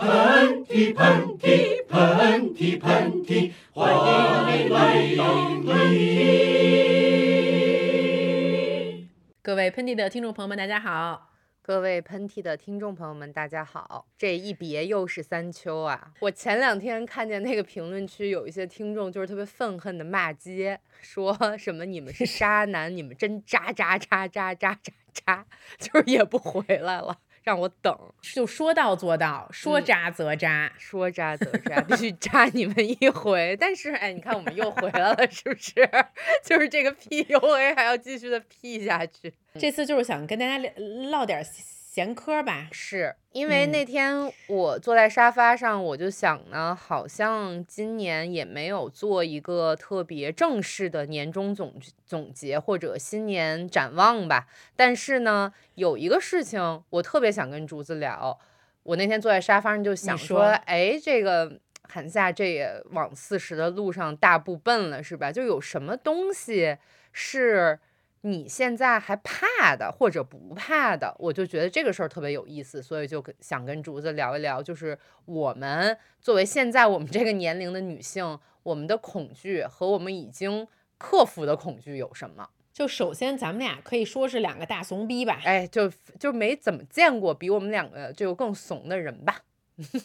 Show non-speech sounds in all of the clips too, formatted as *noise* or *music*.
喷嚏喷嚏喷嚏喷嚏，欢迎你来到喷嚏。各位喷嚏的听众朋友们，大家好。各位喷嚏的听众朋友们，大家好！这一别又是三秋啊！我前两天看见那个评论区有一些听众就是特别愤恨的骂街，说什么你们是渣男，你们真渣渣渣渣渣渣渣，就是也不回来了。让我等，就说到做到，说扎则扎，说扎则扎，必须扎你们一回。但是，哎，你看我们又回来了，是不是？*laughs* 就是这个 PUA 还要继续的 P 下去。这次就是想跟大家唠点。闲嗑吧，是因为那天我坐在沙发上，我就想呢，好像今年也没有做一个特别正式的年终总总结或者新年展望吧。但是呢，有一个事情我特别想跟竹子聊。我那天坐在沙发上就想说，哎，这个韩夏这也往四十的路上大步奔了，是吧？就有什么东西是。你现在还怕的或者不怕的，我就觉得这个事儿特别有意思，所以就想跟竹子聊一聊，就是我们作为现在我们这个年龄的女性，我们的恐惧和我们已经克服的恐惧有什么？就首先咱们俩可以说是两个大怂逼吧，哎，就就没怎么见过比我们两个就更怂的人吧，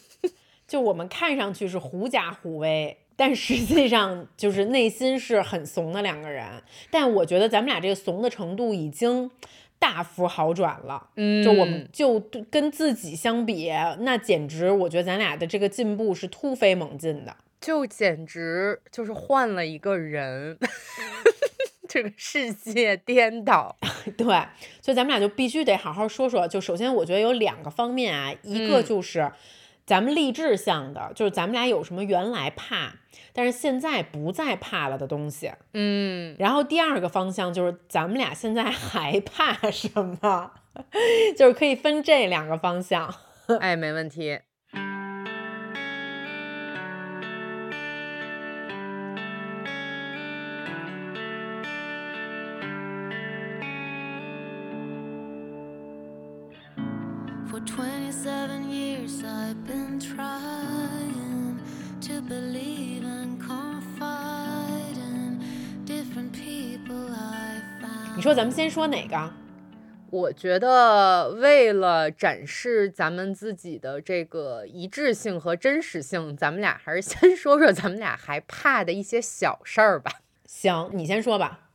*laughs* 就我们看上去是狐假虎威。但实际上就是内心是很怂的两个人，但我觉得咱们俩这个怂的程度已经大幅好转了。嗯，就我们就跟自己相比，那简直我觉得咱俩的这个进步是突飞猛进的，就简直就是换了一个人，*laughs* 这个世界颠倒。*laughs* 对，所以咱们俩就必须得好好说说。就首先我觉得有两个方面啊，一个就是咱们励志向的，就是咱们俩有什么原来怕。但是现在不再怕了的东西，嗯，然后第二个方向就是咱们俩现在还怕什么，*laughs* 就是可以分这两个方向，哎，没问题。说咱们先说哪个？我觉得为了展示咱们自己的这个一致性和真实性，咱们俩还是先 *laughs* 说说咱们俩还怕的一些小事儿吧。行，你先说吧。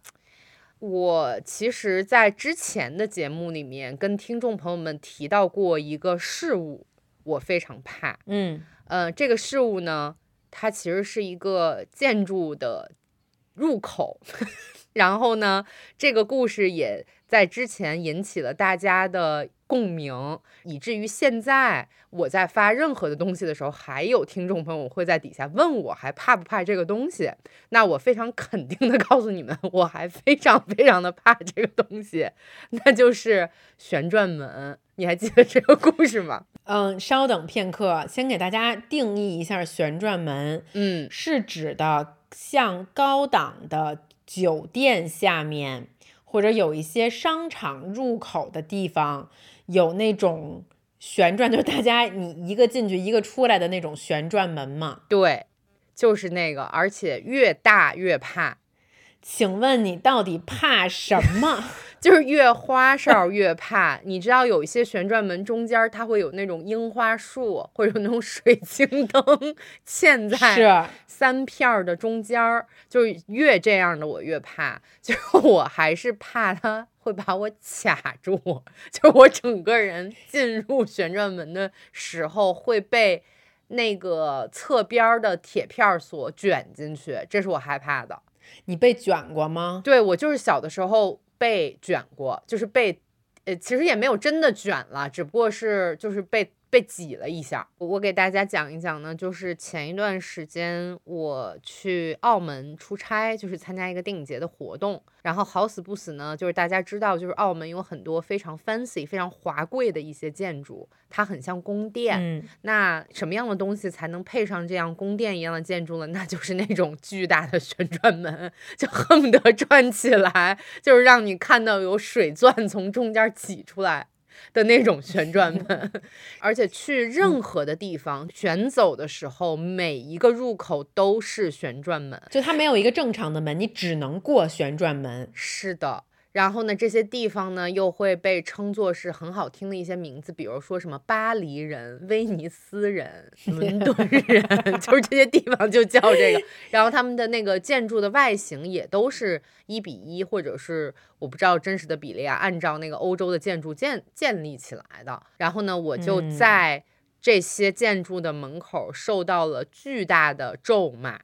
我其实，在之前的节目里面跟听众朋友们提到过一个事物，我非常怕。嗯呃，这个事物呢，它其实是一个建筑的入口。*laughs* 然后呢，这个故事也在之前引起了大家的共鸣，以至于现在我在发任何的东西的时候，还有听众朋友会在底下问我还怕不怕这个东西。那我非常肯定的告诉你们，我还非常非常的怕这个东西，那就是旋转门。你还记得这个故事吗？嗯，稍等片刻，先给大家定义一下旋转门。嗯，是指的像高档的。酒店下面，或者有一些商场入口的地方，有那种旋转，*laughs* 就是大家你一个进去一个出来的那种旋转门嘛？对，就是那个，而且越大越怕。请问你到底怕什么？*laughs* 就是越花哨越怕。你知道有一些旋转门中间它会有那种樱花树，或者有那种水晶灯嵌在 *laughs* 三片的中间儿。就是越这样的我越怕，就是我还是怕它会把我卡住，就是我整个人进入旋转门的时候会被那个侧边的铁片所卷进去，这是我害怕的。你被卷过吗？对我就是小的时候被卷过，就是被，呃，其实也没有真的卷了，只不过是就是被。被挤了一下，我给大家讲一讲呢，就是前一段时间我去澳门出差，就是参加一个电影节的活动，然后好死不死呢，就是大家知道，就是澳门有很多非常 fancy、非常华贵的一些建筑，它很像宫殿。嗯，那什么样的东西才能配上这样宫殿一样的建筑呢？那就是那种巨大的旋转门，就恨不得转起来，就是让你看到有水钻从中间挤出来。*laughs* 的那种旋转 *laughs* 门，而且去任何的地方选走的时候，每一个入口都是旋转门。就它没有一个正常的门，你只能过旋转门。是的。然后呢，这些地方呢又会被称作是很好听的一些名字，比如说什么巴黎人、威尼斯人、伦敦 *laughs* 人，*laughs* 就是这些地方就叫这个。然后他们的那个建筑的外形也都是一比一，或者是我不知道真实的比例啊，按照那个欧洲的建筑建建立起来的。然后呢，我就在这些建筑的门口受到了巨大的咒骂，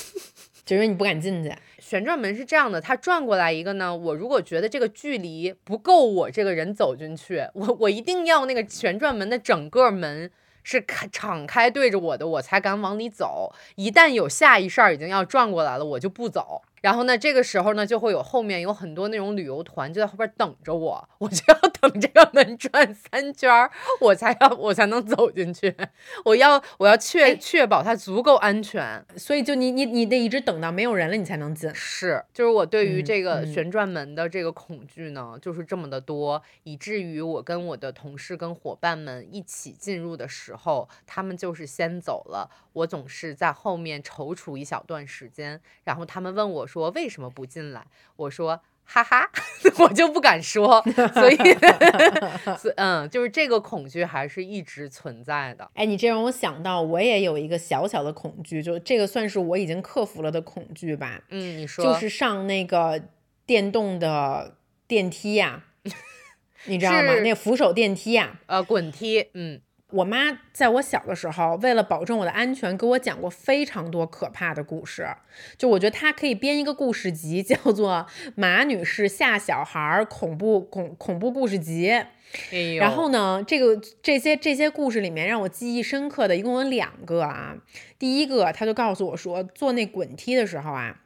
*laughs* 就因为你不敢进去。旋转门是这样的，它转过来一个呢，我如果觉得这个距离不够，我这个人走进去，我我一定要那个旋转门的整个门是开敞开对着我的，我才敢往里走。一旦有下一扇已经要转过来了，我就不走。然后呢，这个时候呢，就会有后面有很多那种旅游团就在后边等着我，我就要等这个门转三圈儿，我才要我才能走进去。我要我要确确保它足够安全，所以就你你你得一直等到没有人了，你才能进。是，就是我对于这个旋转门的这个恐惧呢，就是这么的多，以至于我跟我的同事跟伙伴们一起进入的时候，他们就是先走了，我总是在后面踌躇一小段时间，然后他们问我。说为什么不进来？我说哈哈，*laughs* 我就不敢说，所以，*laughs* 嗯，就是这个恐惧还是一直存在的。哎，你这让我想到，我也有一个小小的恐惧，就这个算是我已经克服了的恐惧吧。嗯，你说，就是上那个电动的电梯呀，*laughs* 你知道吗？那个扶手电梯呀，呃，滚梯，嗯。我妈在我小的时候，为了保证我的安全，给我讲过非常多可怕的故事。就我觉得她可以编一个故事集，*laughs* 叫做《马女士吓小孩恐怖恐恐怖故事集》。然后呢，这个这些这些故事里面让我记忆深刻的一共有两个啊。第一个，她就告诉我说，坐那滚梯的时候啊。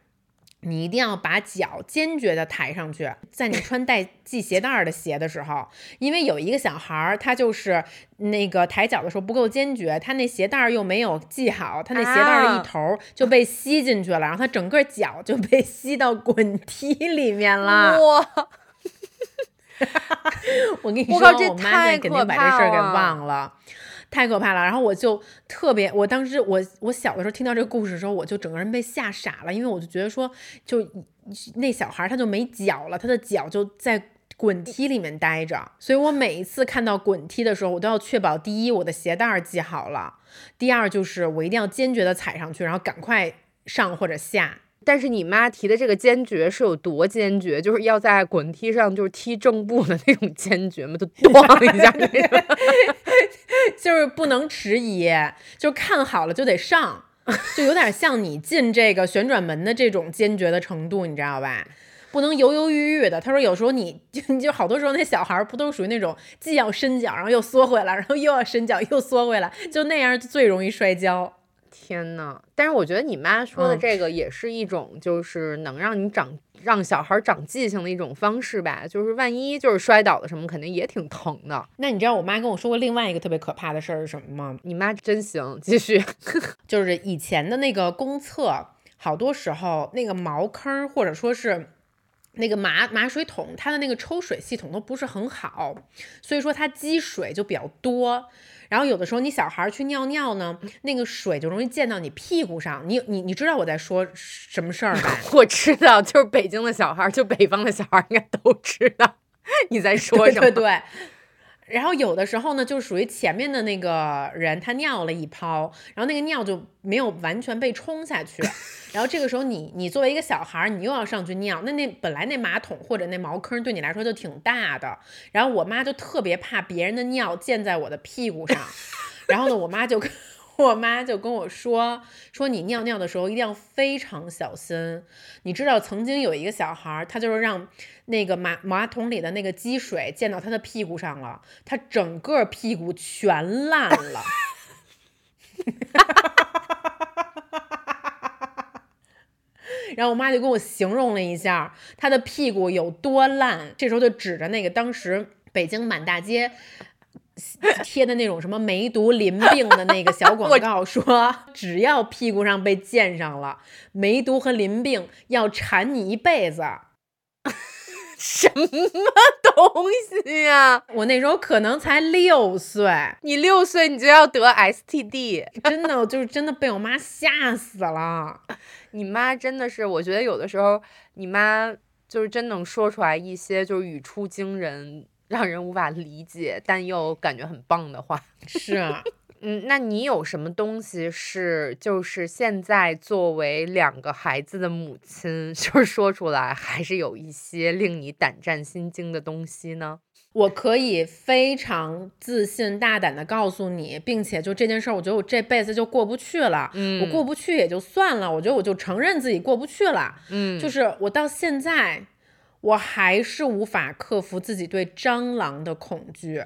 你一定要把脚坚决的抬上去，在你穿带系鞋带的鞋的时候，因为有一个小孩儿，他就是那个抬脚的时候不够坚决，他那鞋带又没有系好，他那鞋带的一头就被吸进去了，然后他整个脚就被吸到滚梯里面了。哇！*laughs* 我跟你说，我妈肯定把这事儿给忘了。太可怕了，然后我就特别，我当时我我小的时候听到这个故事的时候，我就整个人被吓傻了，因为我就觉得说，就那小孩他就没脚了，他的脚就在滚梯里面待着，所以我每一次看到滚梯的时候，我都要确保第一我的鞋带系好了，第二就是我一定要坚决的踩上去，然后赶快上或者下。但是你妈提的这个坚决是有多坚决？就是要在滚梯上就是踢正步的那种坚决吗？就 *laughs* 咣一下那种，就是不能迟疑，就看好了就得上，就有点像你进这个旋转门的这种坚决的程度，你知道吧？不能犹犹豫豫的。他说有时候你就 *laughs* 你就好多时候那小孩不都属于那种既要伸脚然后又缩回来，然后又要伸脚又缩回来，就那样最容易摔跤。天呐！但是我觉得你妈说的这个也是一种，就是能让你长让小孩长记性的一种方式吧。就是万一就是摔倒了什么，肯定也挺疼的。那你知道我妈跟我说过另外一个特别可怕的事儿是什么吗？你妈真行，继续。*laughs* 就是以前的那个公厕，好多时候那个茅坑或者说是那个马马水桶，它的那个抽水系统都不是很好，所以说它积水就比较多。然后有的时候你小孩去尿尿呢，那个水就容易溅到你屁股上。你你你知道我在说什么事儿吧？*laughs* 我知道，就是北京的小孩，就北方的小孩应该都知道 *laughs* 你在说什么。对对。然后有的时候呢，就属于前面的那个人他尿了一泡，然后那个尿就没有完全被冲下去。*laughs* 然后这个时候你你作为一个小孩儿，你又要上去尿，那那本来那马桶或者那茅坑对你来说就挺大的。然后我妈就特别怕别人的尿溅在我的屁股上，*laughs* 然后呢，我妈就跟。我妈就跟我说：“说你尿尿的时候一定要非常小心。你知道曾经有一个小孩，他就是让那个马马桶里的那个积水溅到他的屁股上了，他整个屁股全烂了。*laughs* 然后我妈就跟我形容了一下他的屁股有多烂，这时候就指着那个当时北京满大街。” *laughs* 贴的那种什么梅毒淋病的那个小广告，说只要屁股上被溅上了梅毒和淋病，要缠你一辈子。*laughs* 什么东西呀、我那时候可能才六岁，你六岁你就要得 STD，真的，我就是真的被我妈吓死了。你妈真的是，我觉得有的时候你妈就是真能说出来一些就是语出惊人、让人无法理解，但又感觉很棒的话。*laughs* 是啊，嗯，那你有什么东西是就是现在作为两个孩子的母亲，就是说出来还是有一些令你胆战心惊的东西呢？我可以非常自信、大胆的告诉你，并且就这件事儿，我觉得我这辈子就过不去了。嗯我过不去也就算了，我觉得我就承认自己过不去了。嗯就是我到现在，我还是无法克服自己对蟑螂的恐惧。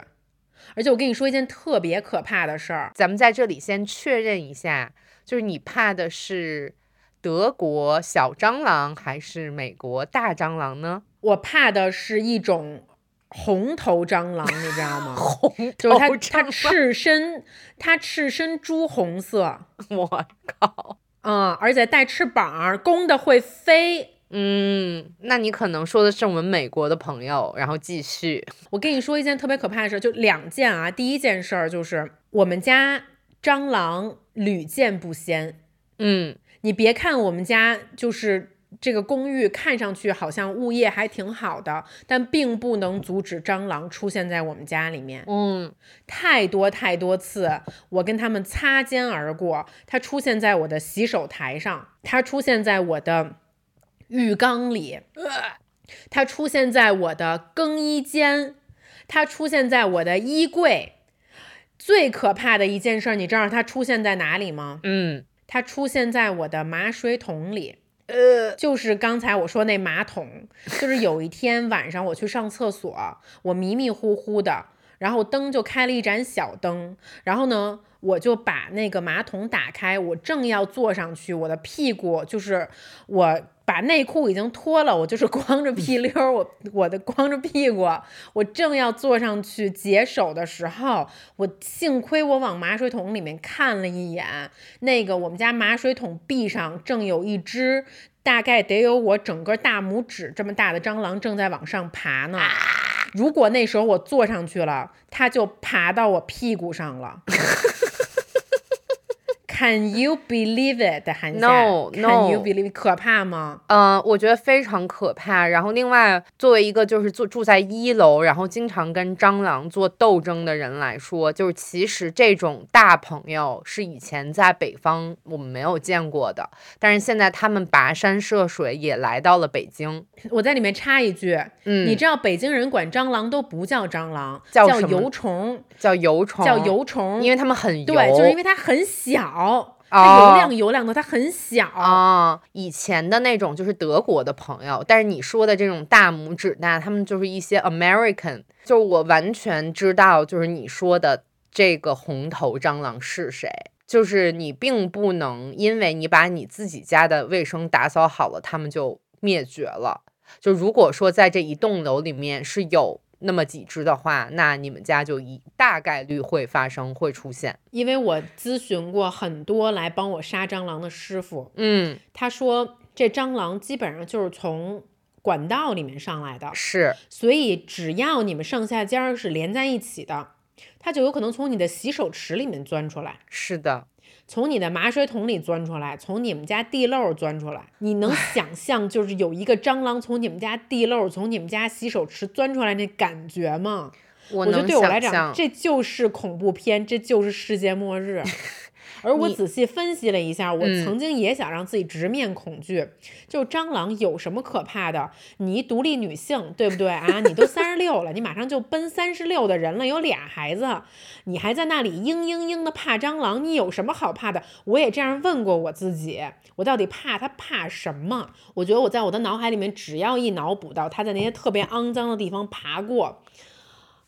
而且我跟你说一件特别可怕的事儿，咱们在这里先确认一下，就是你怕的是德国小蟑螂还是美国大蟑螂呢？我怕的是一种红头蟑螂，你知道吗？*laughs* 红就是它，它赤身，它赤身朱红色，我靠，嗯，而且带翅膀，公的会飞。嗯，那你可能说的是我们美国的朋友，然后继续，我跟你说一件特别可怕的事，就两件啊。第一件事儿就是我们家蟑螂屡见不鲜。嗯你别看我们家就是这个公寓看上去好像物业还挺好的，但并不能阻止蟑螂出现在我们家里面。嗯太多太多次，我跟他们擦肩而过。它出现在我的洗手台上，它出现在我的浴缸里，它出现在我的更衣间，它出现在我的衣柜。最可怕的一件事儿，你知道它出现在哪里吗？嗯它出现在我的马水桶里。呃就是刚才我说那马桶，就是有一天晚上我去上厕所，*laughs* 我迷迷糊糊的，然后灯就开了一盏小灯，然后呢，我就把那个马桶打开，我正要坐上去，我的屁股就是我把内裤已经脱了，我就是光着屁溜儿，我我的光着屁股，我正要坐上去解手的时候，我幸亏我往马水桶里面看了一眼，那个我们家马水桶壁上正有一只大概得有我整个大拇指这么大的蟑螂正在往上爬呢。如果那时候我坐上去了，它就爬到我屁股上了。*laughs* Can you believe it，韩夏 No, no. you believe it？可怕吗？呃，我觉得非常可怕。然后，另外，作为一个就是住住在一楼，然后经常跟蟑螂做斗争的人来说，就是其实这种大朋友是以前在北方我们没有见过的，但是现在他们跋山涉水也来到了北京。我在里面插一句，嗯，你知道北京人管蟑螂都不叫蟑螂，叫什么油虫，叫油虫，叫，油虫，因为他们很油，对，就是因为它很小，它油亮油亮的，它很小。啊、以前的那种就是德国的朋友，但是你说的这种大拇指大，他们就是一些 American，就是我完全知道，就是你说的这个红头蟑螂是谁。就是你并不能因为你把你自己家的卫生打扫好了，他们就灭绝了。就如果说在这一栋楼里面是有那么几只的话，那你们家就一大概率会发生会出现。因为我咨询过很多来帮我杀蟑螂的师傅，嗯，他说这蟑螂基本上就是从管道里面上来的，是所以只要你们上下间儿是连在一起的，它就有可能从你的洗手池里面钻出来。是的，从你的马水桶里钻出来，从你们家地漏钻出来，你能想象就是有一个蟑螂从你们家地漏、从你们家洗手池钻出来那感觉吗？我我觉得对我来讲，这就是恐怖片，这就是世界末日。*laughs* 而我仔细分析了一下，我嗯曾经也想让自己直面恐惧。就蟑螂有什么可怕的？你一独立女性，对不对啊？你都三十六了，你马上就奔三十六的人了，有俩孩子，你还在那里嘤嘤嘤的怕蟑螂，你有什么好怕的？我也这样问过我自己，我到底怕它怕什么？我觉得我在我的脑海里面，只要一脑补到它在那些特别肮脏的地方爬过。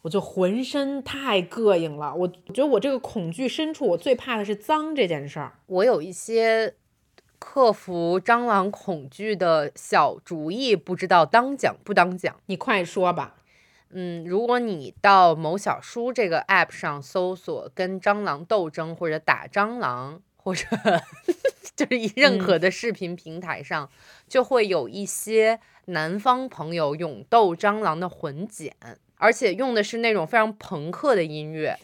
我就浑身太膈应了，我觉得我这个恐惧深处，我最怕的是脏这件事儿。我有一些克服蟑螂恐惧的小主意，不知道当讲不当讲。你快说吧。嗯，如果你到某小书这个 app 上搜索“跟蟑螂斗争”或者“打蟑螂”，或者就是以任何的视频平台上，就会有一些南方朋友勇斗蟑螂的混剪。而且用的是那种非常朋克的音乐，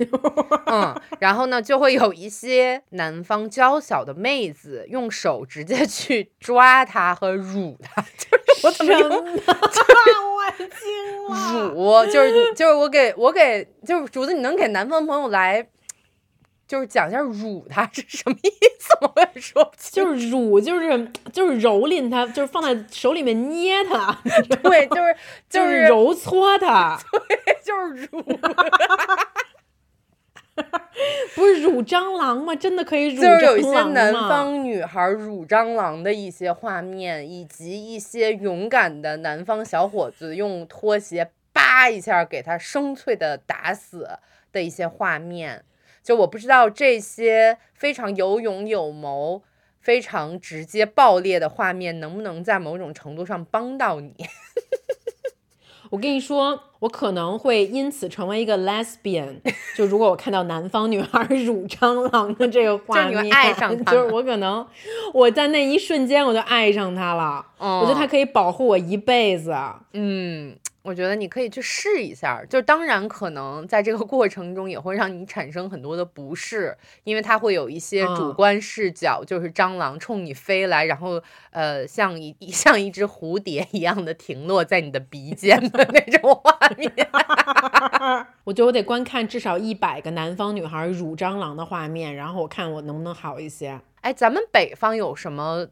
嗯，然后呢，就会有一些南方娇小的妹子用手直接去抓他和辱他，就是我怎么用？*laughs* 辱就是就是我给我给就是竹子，你能给南方朋友来？就是讲一下辱它是什么意思吗？我也说不清。就是辱，就是就是蹂躏它，就是放在手里面捏它，对，就是就是揉搓它，*laughs* 对，就是辱。*laughs* 不是辱蟑螂吗？真的可以辱就是有一些南方女孩辱蟑螂的一些画面，以及一些勇敢的南方小伙子用拖鞋叭一下给它生脆的打死的一些画面。就我不知道这些非常有勇有谋、非常直接爆裂的画面能不能在某种程度上帮到你。*laughs* 我跟你说，我可能会因此成为一个 lesbian。*laughs* 就如果我看到南方女孩乳蟑螂的这个画面，你爱上 *laughs* 就是我可能我在那一瞬间我就爱上他了。我觉得他可以保护我一辈子。嗯。我觉得你可以去试一下，就当然可能在这个过程中也会让你产生很多的不适，因为它会有一些主观视角，就是蟑螂冲你飞来，然后呃像一 *laughs* 像一只蝴蝶一样的停落在你的鼻尖的 *laughs* 那种画面。*laughs* 我觉得我得观看至少一百个南方女孩辱蟑螂的画面，然后我看我能不能好一些。哎，咱们北方有什么？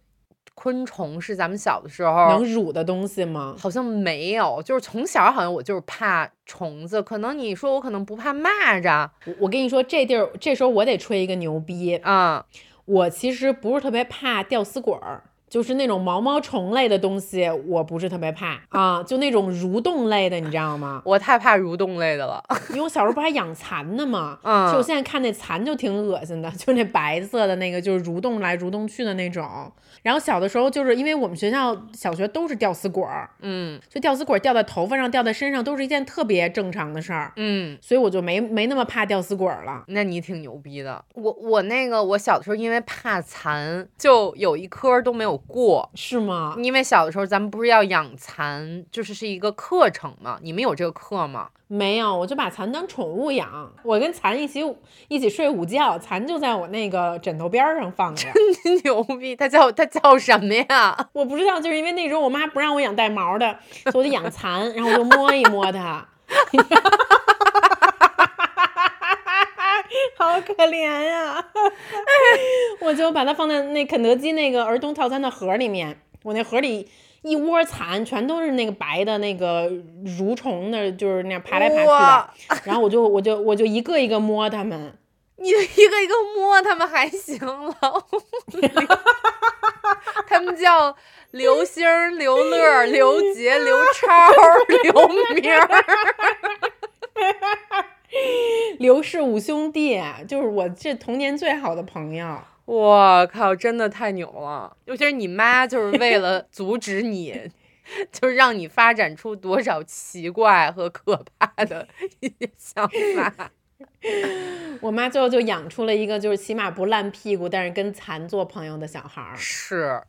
昆虫是咱们小的时候能乳的东西吗？好像没有，就是从小好像我就是怕虫子。可能你说我可能不怕蚂蚱。我我跟你说，这地儿这时候我得吹一个牛逼啊！我其实不是特别怕吊死鬼儿。就是那种毛毛虫类的东西，我不是特别怕啊。就那种蠕动类的，你知道吗？我太怕蠕动类的了，因为我小时候不还养蚕呢吗？嗯，就我现在看那蚕就挺恶心的，就那白色的那个，就是蠕动来蠕动去的那种。然后小的时候，就是因为我们学校小学都是吊死鬼儿，嗯，就吊死鬼掉在头发上、掉在身上都是一件特别正常的事儿，嗯，所以我就没没那么怕吊死鬼了。那你挺牛逼的。我我那个我小的时候因为怕蚕，就有一科都没有。过是吗？因为小的时候咱们不是要养蚕，就是是一个课程嘛。你们有这个课吗？没有，我就把蚕当宠物养。我跟蚕一起一起睡午觉，蚕就在我那个枕头边上放着。真牛逼！它叫它叫什么呀？*laughs* 我不知道，就是因为那时候我妈不让我养带毛的，所以我就养蚕，然后我就摸一摸它。*laughs* *laughs* 好可怜呀！*laughs* 我就把它放在那肯德基那个儿童套餐的盒里面。我那盒里一窝蚕，全都是那个白的那个蠕虫的，就是那样爬来爬去的。然后我就我就我就一个一个摸它们。你一个一个摸它们还行了。*laughs* 他们叫刘星、刘乐、刘杰、刘超、刘明。*laughs* 刘氏五兄弟就是我这童年最好的朋友。我靠，真的太牛了！尤其是你妈，就是为了 *laughs* 阻止你，就是让你发展出多少奇怪和可怕的一些想法。*laughs* 我妈最后就养出了一个，就是起码不烂屁股，但是跟蚕做朋友的小孩儿。是。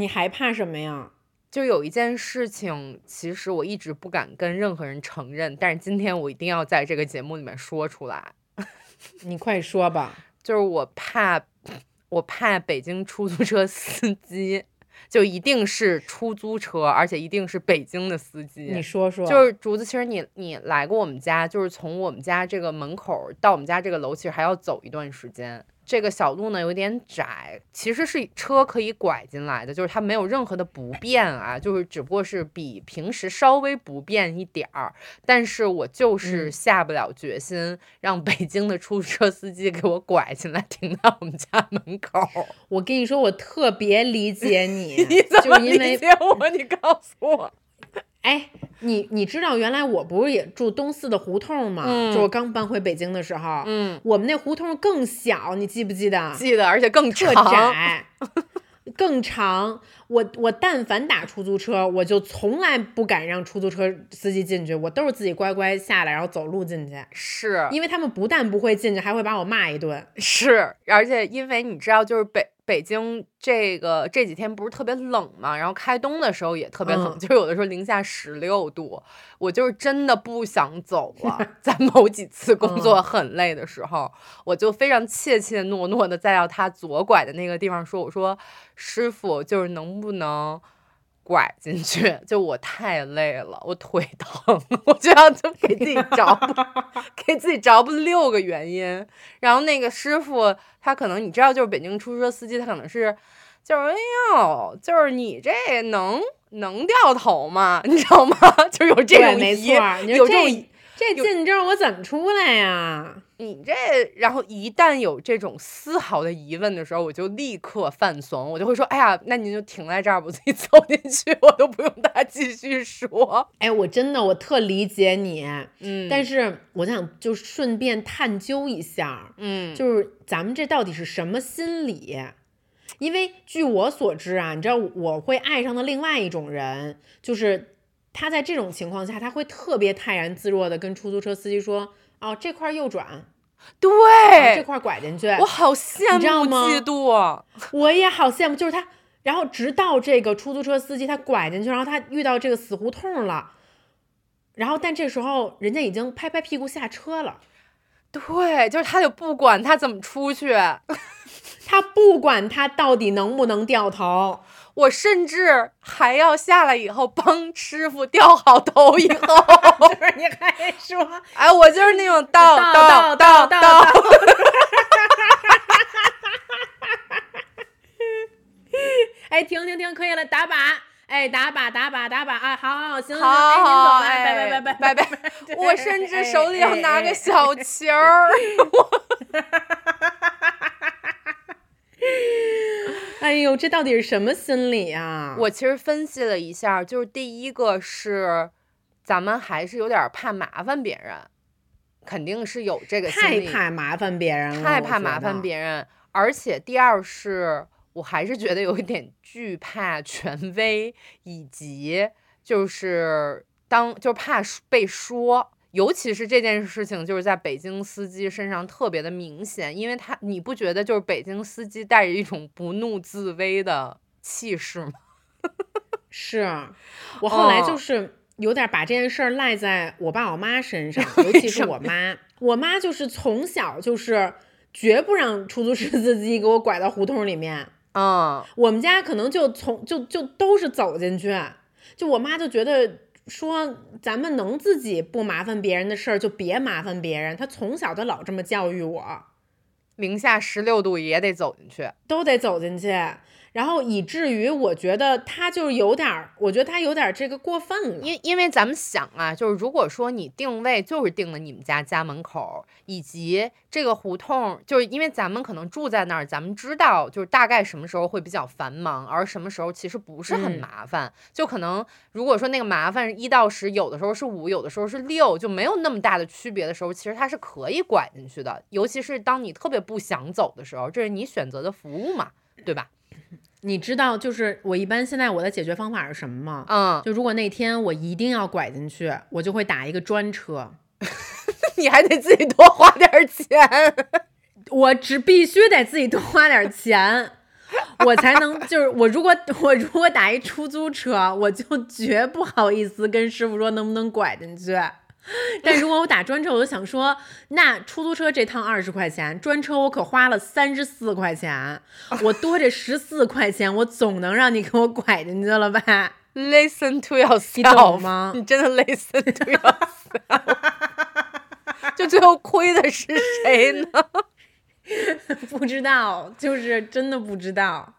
你还怕什么呀？就有一件事情，其实我一直不敢跟任何人承认，但是今天我一定要在这个节目里面说出来。*laughs* 你快说吧。就是我怕，我怕北京出租车司机，就一定是出租车，而且一定是北京的司机。你说说。就是竹子，其实你你来过我们家，就是从我们家这个门口到我们家这个楼，其实还要走一段时间。这个小路呢有点窄，其实是车可以拐进来的，就是它没有任何的不便啊，就是只不过是比平时稍微不便一点儿。但是我就是下不了决心让北京的出租车司机给我拐进来停到我们家门口。我跟你说，我特别理解你，*laughs* 你怎么理解我？你告诉我。哎，你你知道原来我不是也住东四的胡同吗？嗯就我刚搬回北京的时候，嗯，我们那胡同更小，你记不记得？记得，而且更特长。窄，*laughs* 更长。我我但凡打出租车，我就从来不敢让出租车司机进去，我都是自己乖乖下来，然后走路进去，是因为他们不但不会进去，还会把我骂一顿。是，而且因为你知道，就是北北京这个这几天不是特别冷嘛，然后开冬的时候也特别冷，嗯就有的时候零下十六度，我就是真的不想走了。*laughs* 在某几次工作嗯很累的时候，我就非常怯怯懦懦的在要他左拐的那个地方说：“我说师傅，就是能不能？”拐进去，*laughs* 就我太累了，我腿疼，我就要就给自己找补，*laughs* 给自己找补六个原因。然后那个师傅他可能你知道，就是北京出租车司机，他可能是就是哎呦，就是你这能能掉头吗？*laughs* 你知道吗？就是有这，种疑没有这种这这进之后我怎么出来呀？你这，然后一旦有这种丝毫的疑问的时候，我就立刻犯怂，我就会说：“哎呀，那您就停在这儿，我自己 *laughs* 走进去，我都不用他继续说。哎，我真的我特理解你，”嗯，但是，是我想就顺便探究一下，嗯，就是咱们这到底是什么心理？因为据我所知啊，你知道我会爱上的另外一种人，就是他在这种情况下，他会特别泰然自若的跟出租车司机说：“哦，这块儿右转，哦这，块儿拐进去。”我好羡慕嫉妒啊。我也好羡慕，就是他，然后直到这个出租车司机他拐进去，然后他遇到这个死胡同了，然后但这时候人家已经拍拍屁股下车了，对，就是他就不管他怎么出去，*laughs* 他不管他到底能不能掉头，我甚至还要下来以后帮师傅掉好头以后，*laughs* 就是你还说 *laughs* 哎，我就是那种倒倒倒倒倒倒哎，停停停，可以了，打靶，哎，打靶打靶打靶。啊，好好好，行行行，哎，您走好，哎，拜拜拜拜。拜。拜。*laughs* 我甚至哎手里要拿个小球儿。哎呦，这到底是什么心理啊？我其实分析了一下，就是第一个是，咱们还是有点怕麻烦别人，肯定是有这个心理太理，怕麻烦别人了，太怕麻烦别人，而且第二是，我还是觉得有一点惧怕权威，以及就是当就怕被说。尤其是这件事情，就是在北京司机身上特别的明显，因为他你不觉得就是北京司机带着一种不怒自威的气势吗？*laughs* 是我后来嗯就是有点把这件事儿赖在我爸我妈身上，*laughs* 尤其是我妈。我妈就是从小就是绝不让出租车司机给我拐到胡同里面。嗯，我们家可能就从就就都是走进去，就我妈就觉得说咱们能自己不麻烦别人的事儿就别麻烦别人。他从小就老这么教育我。零下十六度也得走进去。都得走进去，然后以至于我觉得他就是有点儿，我觉得他有点儿这个过分了。因因为咱们想啊，就是如果说你定位就是定了你们家家门口，以及这个胡同，就是因为咱们可能住在那儿，咱们知道就是大概什么时候会比较繁忙，而什么时候其实不是很嗯麻烦。就可能如果说那个麻烦一到十，有的时候是五，有的时候是六，就没有那么大的区别的时候，其实它是可以拐进去的。尤其是当你特别不想走的时候，这是你选择的服务嘛，对吧？*laughs* 你知道，就是我一般现在我的解决方法是什么吗？嗯，就如果那天我一定要拐进去，我就会打一个专车，*laughs* 你还得自己多花点儿钱。我只必须得自己多花点钱，我才能就是我如果我如果打一出租车，我就绝不好意思跟师傅说能不能拐进去。*laughs* 但如果我打专车，我就想说，那出租车这趟二十块钱，专车我可花了三十四块钱，我多这十四块钱，我总能让你给我拐进去了吧？Listen to yourself，你懂吗你真的 listen to yourself，*laughs* 就最后亏的是谁呢？*laughs* 不知道，就是真的不知道。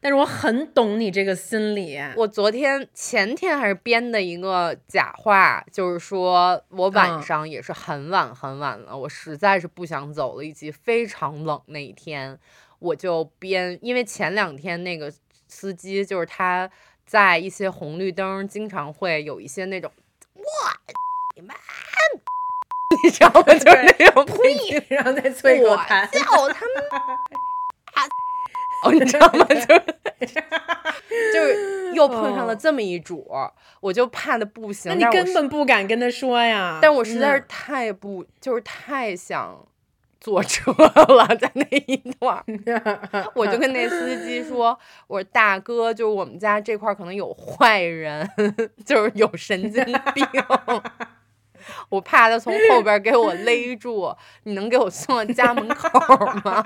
但是我很懂你这个心理，我昨天、前天还是编的一个假话，就是说我晚嗯上也是很晚很晚了，我实在是不想走了，以及非常冷那一天，我就编，因为前两天那个司机就是他在一些红绿灯经常会有一些那种哇你妈，你知道吗？就是那种 *laughs* 呸，然后再啐口我痰。叫他们啊，哦，你知道吗？*laughs* 就是就是又碰上了这么一主儿，我就怕的不行。那你根本不敢跟他说呀。但我实在是嗯太不，就是太想坐车了，在那一段，*laughs* 我就跟那司机说：“我说大哥，就是我们家这块可能有坏人，就是有神经病，*laughs* 我怕他从后边给我勒住，你能给我送到家门口儿吗？”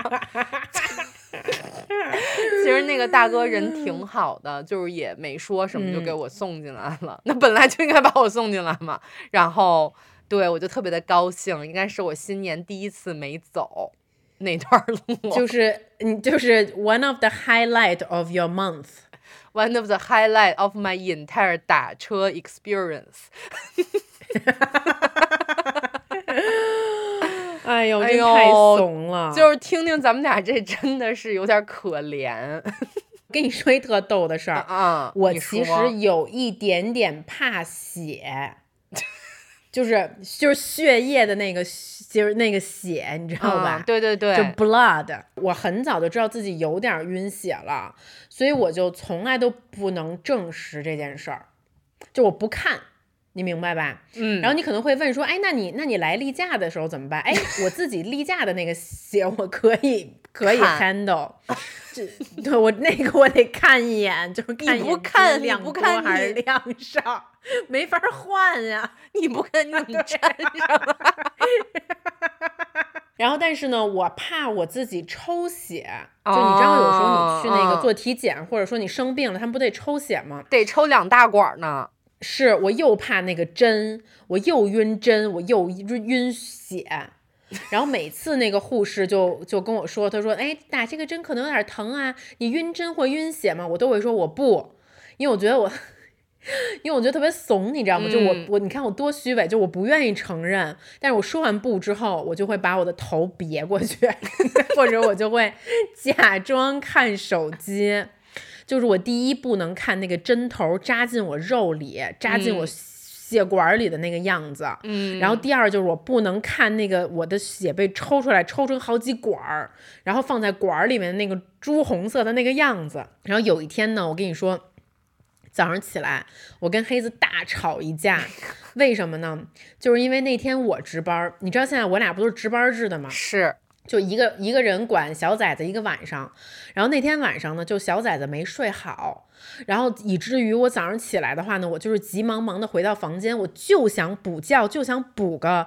*laughs* 其实那个大哥人挺好的，就是也没说什么，就给嗯我送进来了。那本来就应该把我送进来嘛。然后，对我就特别的高兴，应该是我新年第一次没走那段路，就是你就是 one of the highlight of your month。one of the highlight of my entire 打车 experience。*laughs* 哎呦，哎真太怂了。就是听听咱们俩这真的是有点可怜 *laughs* 跟你说一特逗的事儿，啊！我其实有一点点怕血，*laughs* 就是就是血液的那个就是那个血，你知道吧？嗯对对对，就 blood，我很早就知道自己有点晕血了，所以我就从来都不能证实这件事儿，就我不看，你明白吧？嗯，然后你可能会问说，哎，那你那你来例假的时候怎么办？哎，我自己例假的那个血我可以可以 handle，这对我那个我得看一眼，就是看一不眼看你是量多不看还是你量少，没法换呀。*laughs* 你不跟你 *laughs* 粘上了？然后，但是呢，我怕我自己抽血，就你知道，有时候你去那哦个做体检，或者说你生病了，他们不得抽血吗？得抽两大管儿呢。是我又怕那个针，我又晕针，我又晕晕血。然后每次那个护士就就跟我说，他说：“哎，打这个针可能有点疼啊，你晕针或晕血吗？”我都会说我不，因为我觉得我，*laughs* 因为我觉得特别怂，你知道吗？就我嗯我你看我多虚伪，就我不愿意承认。但是我说完不之后，我就会把我的头别过去，*laughs* 或者我就会假装看手机。就是我第一不能看那个针头扎进我肉里，扎进我嗯血管里的那个样子。嗯然后第二就是我不能看那个我的血被抽出来，抽成好几管儿，然后放在管儿里面那个朱红色的那个样子。然后有一天呢，我跟你说，早上起来我跟黑子大吵一架，为什么呢？就是因为那天我值班儿，你知道现在我俩不都是值班制的吗？是，就一个一个人管小崽子一个晚上，然后那天晚上呢，就小崽子没睡好，然后以至于我早上起来的话呢，我就是急忙忙的回到房间，我就想补觉，就想补个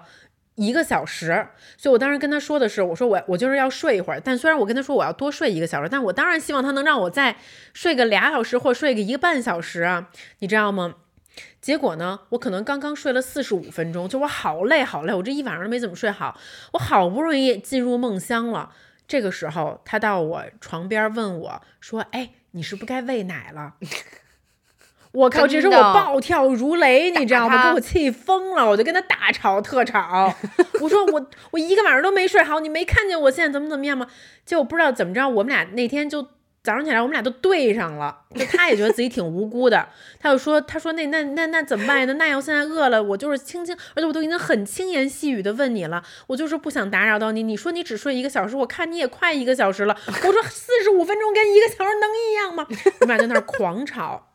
一个小时，所以我当时跟他说的是，我说我我就是要睡一会儿，但虽然我跟他说我要多睡一个小时，但我当然希望他能让我再睡个俩小时或睡个一个半小时啊，你知道吗？结果呢，我可能刚刚睡了四十五分钟，就我好累好累，我这一晚上都没怎么睡好，我好不容易进入梦乡了。这个时候，他到我床边问我说：“哎，你是不是该喂奶了？” *laughs* 我靠！这时候我暴跳如雷，你知道吗？给我气疯了，我就跟他大吵特吵。*laughs* 我说我我一个晚上都没睡好，你没看见我现在怎么怎么样吗？结果不知道怎么着，我们俩那天就早上起来，我们俩都对上了。就他也觉得自己挺无辜的，*laughs* 他就说：“他说那那那那怎么办呀？那那要现在饿了，我就是轻轻，而且我都已经很轻言细语的问你了，我就是不想打扰到你。你说你只睡一个小时，我看你也快一个小时了。我说四十五分钟跟一个小时能一样吗？*laughs* 我们俩在那儿狂吵。”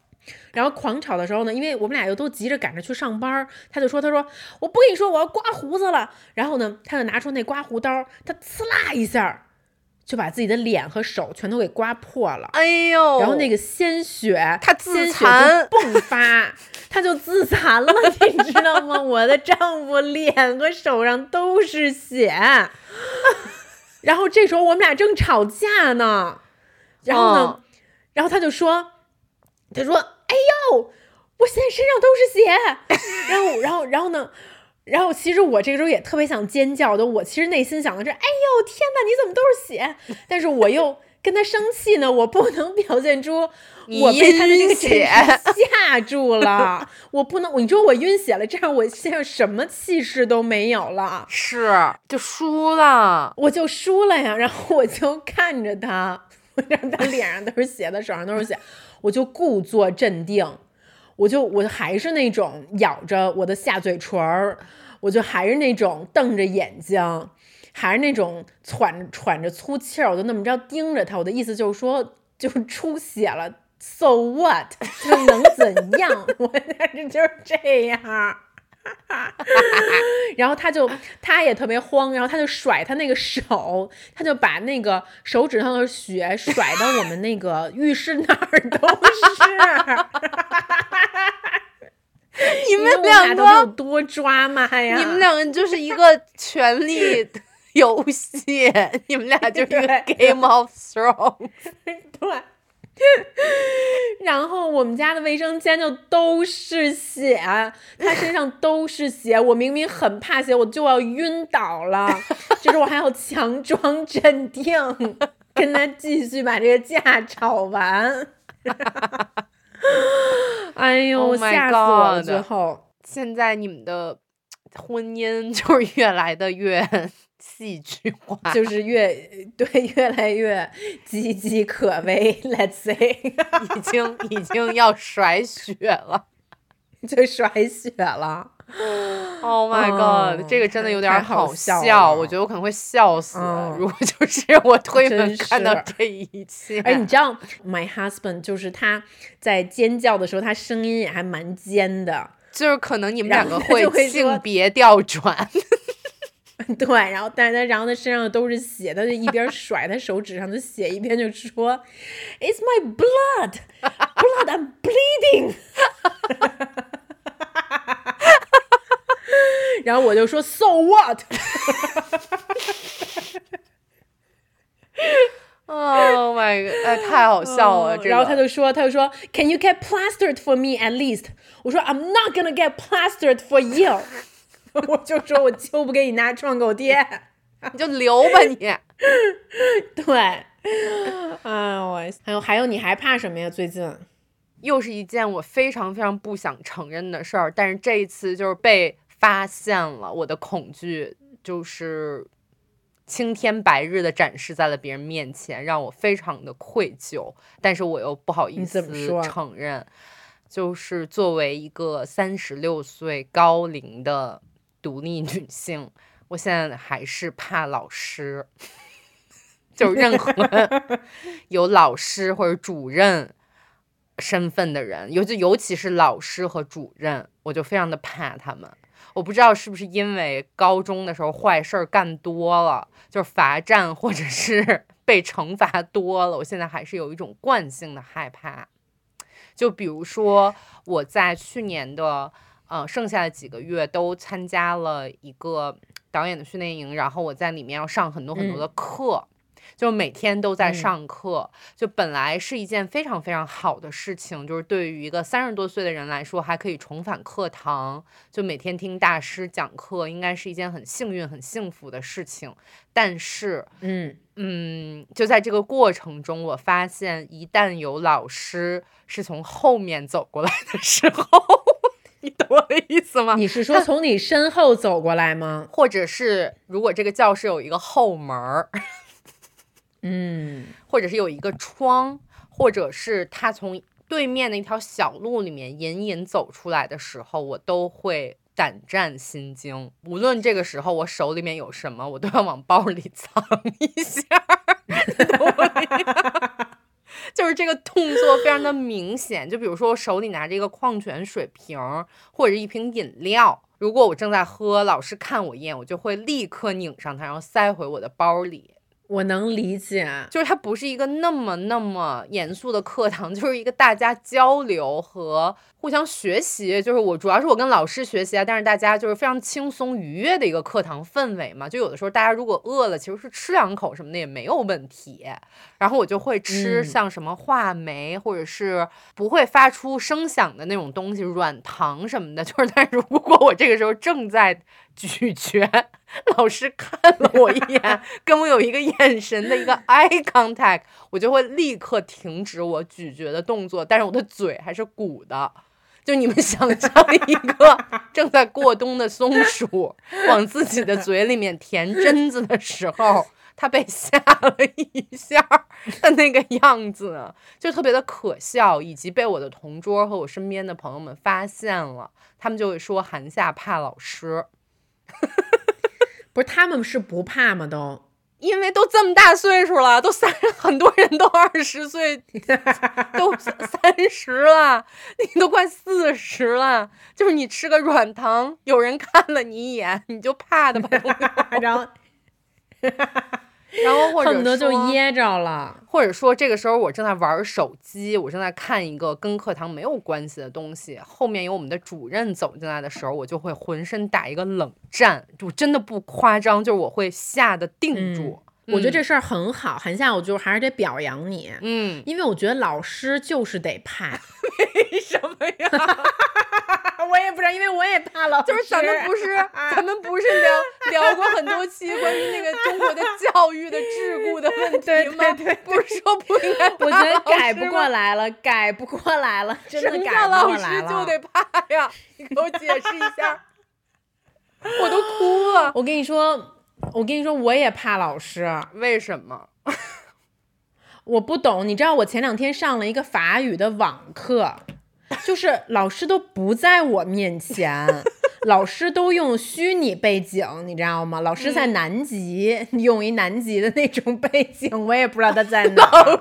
然后狂吵的时候呢，因为我们俩又都急着赶着去上班，他就说：“他说我不跟你说我要刮胡子了。”然后呢，他就拿出那刮胡刀，他呲啦一下就把自己的脸和手全都给刮破了。哎呦，然后那个鲜血，他自残就迸发，他就自残了，*laughs* 你知道吗？我的丈夫脸和手上都是血。然后这时候我们俩正吵架呢，然后呢，哦然后他就说，他说：“哎呦，我现在身上都是血。”然后，然后，然后呢？然后其实我这个时候也特别想尖叫的，我其实内心想的是：“哎呦，天哪，你怎么都是血？*laughs* ”但是我又跟他生气呢，我不能表现出我被他的这个血 *laughs* 吓住了，我不能，你说我晕血了，这样我现在什么气势都没有了，是就输了。我就输了呀。然后我就看着他，我让他脸上都是血，他手上都是血，我就故作镇定，我就我还是那种咬着我的下嘴唇儿，我就还是那种瞪着眼睛，还是那种喘喘着粗气儿，我就那么着盯着他。我的意思就是说，就是出血了，so what？*laughs* 就能怎样？*laughs* 我这就是这样。*laughs* 然后他就他也特别慌，然后他就甩他那个手，他就把那个手指上的血甩到我们那个浴室哪儿都是。你们两个有多抓马呀？你们两个就是一个权力 *laughs* 游戏，你们俩就是一个 Game of Thrones。对。然后我们家的卫生间就都是血，他身上都是血。我明明很怕血，我就要晕倒了。*laughs* 就是我还要强装镇定，跟他继续把这个架吵完。*laughs* 哎呦，吓死我了！最后，现在你们的婚姻就是越来的越 *laughs*…… 戏剧化就是越对越来越岌岌可危，*laughs* Let's say，已经已经要甩血了，就甩血了。*laughs* Oh my god，这个真的有点好笑，我觉得我可能会笑死。如果就是 *laughs* 我推门看到这一切，哎，你知道，My husband 就是他在尖叫的时候，他声音也还蛮尖的，就是可能你们两个会性别调转。*laughs* 对，然后但是他，然后他身上都是血，他就一边甩他手指上的血，一边就说：“It's my blood, blood, I'm bleeding。” *laughs* 然后我就说：“So what？” *laughs* Oh my god！哎，太好笑了。然后他就说：“他就说，Can you get plastered for me at least？” 我说：“I'm not gonna get plastered for you。*laughs* ”我就说，我就不给你拿创口贴，你就留吧你。对，哎我还有还有，你还怕什么呀？最近又是一件我非常非常不想承认的事儿，但是这一次就是被发现了，我的恐惧就是青天白日的展示在了别人面前，让我非常的愧疚，但是我又不好意思承认，就是作为一个三十六岁高龄的。独立女性，我现在还是怕老师，就任何 *laughs* 有老师或者主任身份的人，尤其尤其是老师和主任，我就非常的怕他们。我不知道是不是因为高中的时候坏事儿干多了，就是罚站或者是 *laughs* 被惩罚多了，我现在还是有一种惯性的害怕。就比如说我在去年的。呃，剩下的几个月都参加了一个导演的训练营，然后我在里面要上很多很多的课，就每天都在上课。就本来是一件非常非常好的事情，就是对于一个三十多岁的人来说，还可以重返课堂，就每天听大师讲课，应该是一件很幸运、很幸福的事情。但是，嗯嗯，就在这个过程中，我发现一旦有老师是从后面走过来的时候。*laughs* 你懂我的意思吗？你是说从你身后走过来吗？或者是如果这个教室有一个后门儿，嗯，或者是有一个窗，或者是他从对面的一条小路里面隐隐走出来的时候，我都会胆战心惊。无论这个时候我手里面有什么，我都要往包里 *laughs* 藏一下。哈哈哈就是这个动作非常的明显，就比如说我手里拿着一个矿泉水瓶或者一瓶饮料，如果我正在喝，老师看我一眼，我就会立刻拧上它，然后塞回我的包里。我能理解，就是它不是一个那么那么严肃的课堂，*laughs* 就是一个大家交流和互相学习。就是我主要是我跟老师学习啊，但是大家就是非常轻松愉悦的一个课堂氛围嘛。就有的时候大家如果饿了，其实是吃两口什么的也没有问题。然后我就会吃像什么话梅或者是不会发出声响的那种东西，软糖什么的。*laughs* 就是，但如果我这个时候正在。咀嚼，老师看了我一眼，跟我有一个眼神的一个 eye contact，我就会立刻停止我咀嚼的动作，但是我的嘴还是鼓的。就你们想象一个正在过冬的松鼠往自己的嘴里面填榛子的时候，它被吓了一下。的那个样子，就特别的可笑，以及被我的同桌和我身边的朋友们发现了，他们就会说韩夏怕老师，*laughs* 不是他们是不怕吗？都因为都这么大岁数了，都三很多人都二十岁，*laughs* 都三十了，你都快四十了，就是你吃个软糖，有人看了你一眼，你就怕的吧，*laughs* 然后然后或者恨不得就说噎着了。或者说这个时候我正在玩手机，我正在看一个跟课堂没有关系的东西，后面有我们的主任走进来的时候，我就会浑身打一个冷战，就真的不夸张，就是我会吓得定住。嗯我觉得这事儿很好，韩夏，我就还是得表扬你，嗯，因为我觉得老师就是得怕。*laughs* 为什么呀？*laughs* 我也不知道，因为我也怕老师。就是咱们不是 *laughs* 咱们不是聊聊过很多期关于那个中国的教育的桎梏的问题吗？对对不是说不应该怕我觉得改不过来了，改不过来了，真的改不叫老师过来了。就得怕呀？你给我解释一下，我都哭了。我跟你说，我跟你说，我也怕老师，为什么？*laughs* 我不懂。你知道，我前两天上了一个法语的网课，就是老师都不在我面前，*laughs* 老师都用虚拟背景，你知道吗？老师在南极，用一南极的那种背景，我也不知道他在哪儿。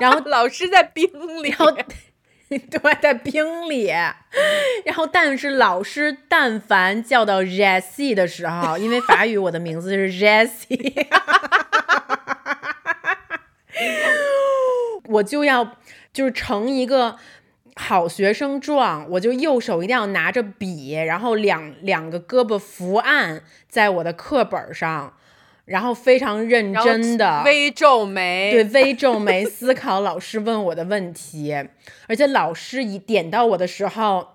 然后老师在冰里，然后对，*laughs* 在冰里，然后但是老师但凡叫到 Jessie 的时候，因为法语我的名字是 Jessie，*laughs* 我就要就是成一个。好学生状，我就右手一定要拿着笔，然后两两个胳膊伏案在我的课本上，然后非常认真的微皱眉，对，微皱眉思考老师问我的问题，而且老师一点到我的时候，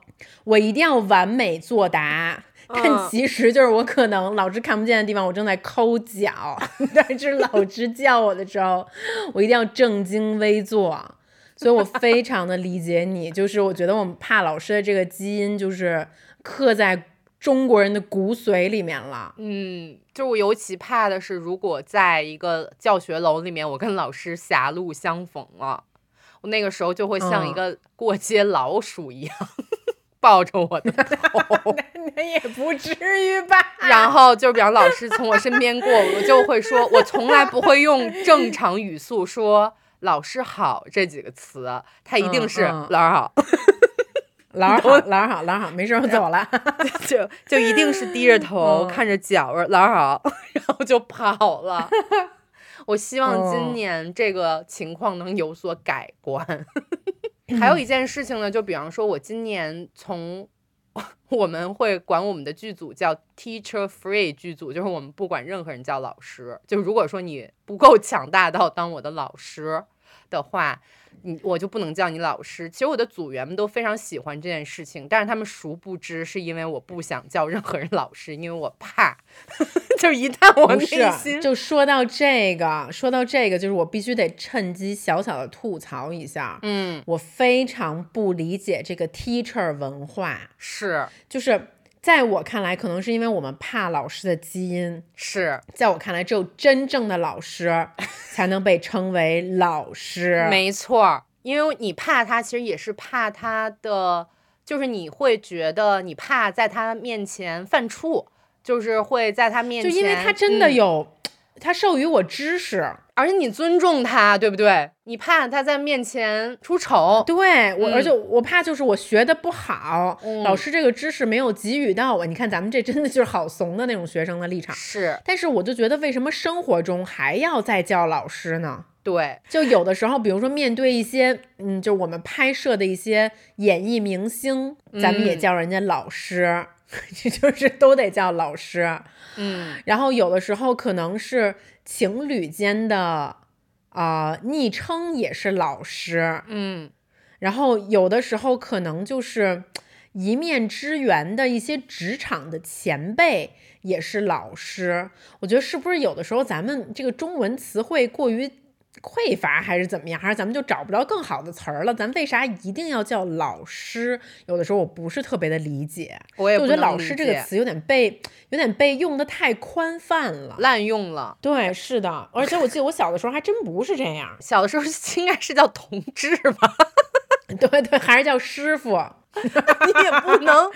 我一定要完美作答。但嗯其实就是我可能老师看不见的地方，我正在抠脚，*laughs* 但是老师叫我的时候，我一定要正襟危坐。所以我非常的理解你，就是我觉得我们怕老师的这个基因就是刻在中国人的骨髓里面了。嗯，就我尤其怕的是，如果在一个教学楼里面，我跟老师狭路相逢了，我那个时候就会像一嗯个过街老鼠一样，*laughs* 抱着我的头，*laughs* 那也不至于吧？然后就比方老师从我身边过，我就会说，我从来不会用正常语速说“老师好”这几个词，他一定是老师好”，老师好，老师好，老师好，没事，我走了。*laughs* 就就一定是低着头、嗯看着脚，老师好，*laughs* 然后就跑了。*laughs* 我希望今哦年这个情况能有所改观。还有一件事情呢，就比方说，我今年从我们会管我们的剧组叫 teacher free 剧组，就是我们不管任何人叫老师。就如果说你不够强大到当我的老师的话，你我就不能叫你老师。其实我的组员们都非常喜欢这件事情，但是他们殊不知是因为我不想叫任何人老师，因为我怕，*laughs* 就是一旦我内心就说到这个，说到这个，就是我必须得趁机小小的吐槽一下。嗯我非常不理解这个 teacher 文化，是就是在我看来，可能是因为我们怕老师的基因，是。在我看来，只有真正的老师 *laughs* 才能被称为老师。没错儿，因为你怕他，其实也是怕他的，就是你会觉得你怕在他面前犯怵，就是会在他面前，就因为他真的嗯。有，他授予我知识，而且你尊重他，对不对？你怕他在面前出丑，对我，而且嗯我怕就是我学的不好，嗯老师这个知识没有给予到我。你看咱们这真的就是好怂的那种学生的立场。是但是我就觉得，为什么生活中还要再叫老师呢？对，就有的时候，比如说面对一些，嗯，就我们拍摄的一些演艺明星，咱们也嗯叫人家老师，*laughs* 就是都得叫老师。嗯。然后有的时候可能是情侣间的啊、昵称也是老师，嗯。然后有的时候可能就是一面之缘的一些职场的前辈也是老师。我觉得是不是有的时候咱们这个中文词汇过于匮乏还是怎么样，还是咱们就找不着更好的词儿了？咱为啥一定要叫老师？有的时候我不是特别的理解。我也就我觉得“不能理老师”这个词有点被有点被用的太宽泛了。滥用了。对，是的，而且我记得我小的时候还真不是这样。*laughs* 小的时候应该是叫同志吧？*laughs* 对对，还是叫师傅。*laughs* 你也不能，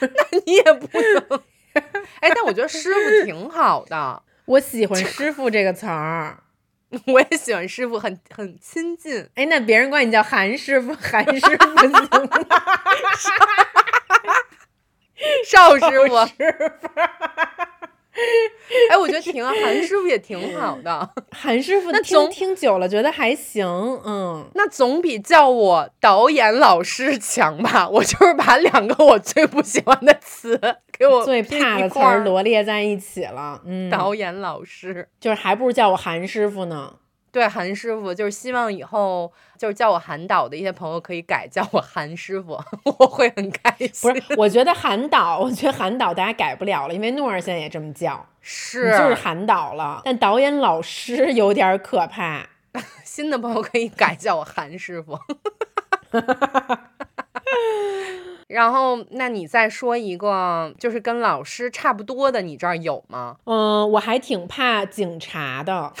那你也不能。哎，但我觉得师傅挺好的，我喜欢“师傅”这个词儿。*laughs* 我也喜欢师傅，很很亲近。哎，那别人管你叫韩师傅，韩师傅行吗？*laughs* 邵师傅，*laughs* 师傅，哎，我觉得挺好，韩师傅也挺好的。*laughs* 韩师傅 *laughs* 那总听久了觉得还行，嗯。那总比叫我导演老师强吧？我就是把两个我最不喜欢的词 *laughs* 给我最怕的词罗列在一起了，嗯，导演老师。就是还不如叫我韩师傅呢。对，韩师傅就是希望以后就是叫我韩导的一些朋友可以改叫我韩师傅，*laughs* 我会很开心不心。是，我觉得韩导，我觉得韩导大家改不了了，因为诺儿现在也这么叫，是，就是韩导了。但导演老师 *laughs* 有点儿可怕。*laughs* 新的朋友可以改叫我韩师傅。然后，那你再说一个，就是跟老师差不多的，你这儿有吗？嗯，我还挺怕警察的，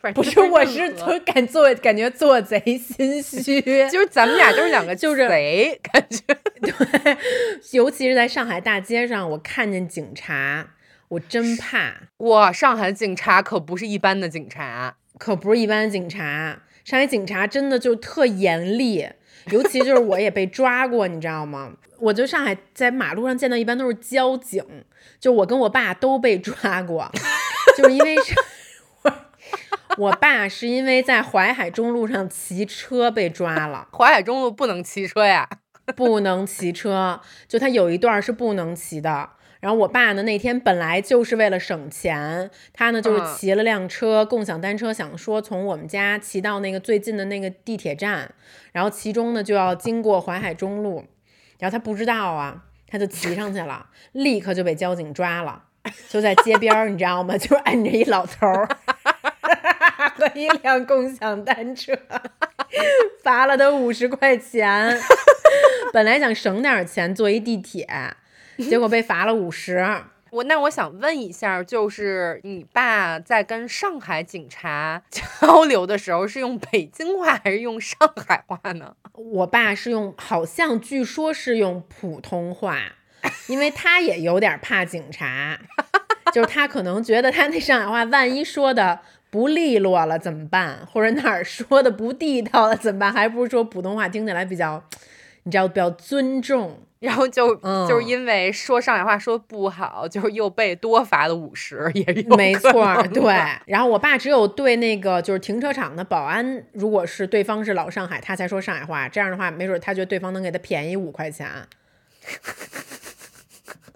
反正不是，我是任何就感做感觉做贼心虚，*laughs* 就是咱们俩就是两个就是贼，感觉 *laughs* 对尤其是在上海大街上，我看见警察，我真怕，哇，上海警察可不是一般的警察，可不是一般的警察。上海警察真的就特严厉，尤其就是我也被抓过，你知道吗？我就上海在马路上见到一般都是交警，就我跟我爸都被抓过，就是因为 *laughs* 我爸是因为在淮海中路上骑车被抓了。*laughs* 淮海中路不能骑车呀。*laughs* 不能骑车，就他有一段是不能骑的。然后我爸呢，那天本来就是为了省钱，他呢就是嗯骑了辆车，共享单车，想说从我们家骑到那个最近的那个地铁站，然后其中呢就要经过淮海中路，然后他不知道啊，他就骑上去了，立刻就被交警抓了，就在街边儿，你知道吗？就是摁着一老头儿和一辆共享单车，*laughs* 罚了他五十块钱。本来想省点儿钱坐一地铁，结果被罚了五十。我那我想问一下，就是你爸在跟上海警察交流的时候，是用北京话还是用上海话呢？我爸是用，好像据说是用普通话，因为他也有点怕警察，就是他可能觉得他那上海话万一说的不利落了怎么办，*laughs* 或者哪儿说的不地道了怎么办？还不如说普通话听起来比较，你知道比较尊重。然后就、嗯就是因为说上海话说不好，就是又被多罚了五十，*laughs* 也有没错对。然后我爸只有对那个就是停车场的保安，如果是对方是老上海，他才说上海话，这样的话，没准儿他觉得对方能给他便宜五块钱。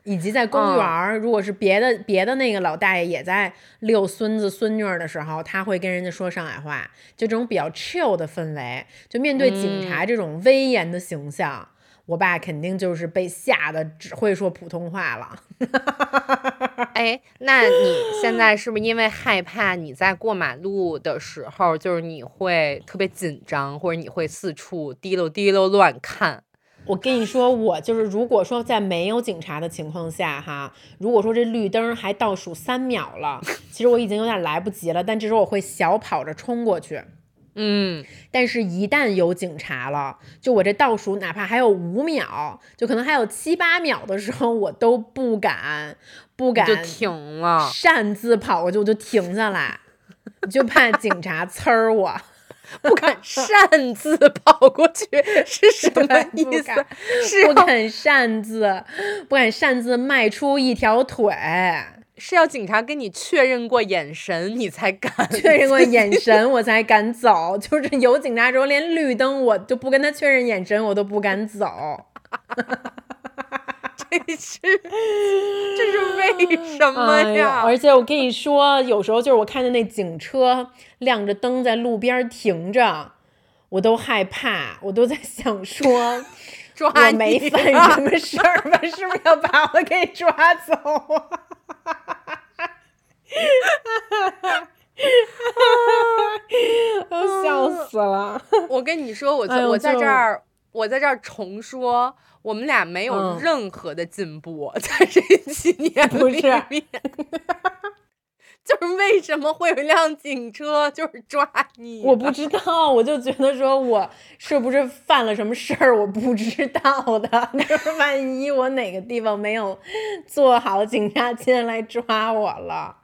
以及在公园儿，如果是别的别的那个老大爷也在遛孙子孙女儿的时候，他会跟人家说上海话，就这种比较 chill 的氛围。就面对警察这种威严的形象，我爸肯定就是被吓得只会说普通话了。哎，那你现在是不是因为害怕你在过马路的时候，就是你会特别紧张，或者你会四处滴溜滴溜乱看？我跟你说，我就是如果说在没有警察的情况下，哈，如果说这绿灯还倒数三秒了，其实我已经有点来不及了，但这时候我会小跑着冲过去。嗯，但是，一旦有警察了，就我这倒数，哪怕还有五秒，就可能还有七八秒的时候，我都不敢，不敢就停了。擅自跑过去，我就停下来，*laughs* 就怕警察呲儿我。不敢擅自跑过去是什么意思不？是不敢擅自，不敢擅自迈出一条腿。是要警察跟你确认过眼神，你才敢确认过眼神，我才敢走。就是有警察之后，连绿灯我就不跟他确认眼神，我都不敢走。*laughs* 这是这是为 *laughs* 什么哎呀呀？而且我跟你说，有时候就是我看见那警车亮着灯在路边停着，我都害怕，我都在想说，*laughs* 抓我没犯啊什么事儿吧？*laughs* 是不是要把我给抓走啊？我跟你说，我哎呦我在就这儿，我在这儿重说，我们俩没有嗯任何的进步，*laughs* 在这几年不是里面。*laughs* 就是为什么会有一辆警车就是抓你？我不知道，我就觉得说我是不是犯了什么事儿，我不知道的。*laughs* 就是万一我哪个地方没有做好，警察进来抓我了。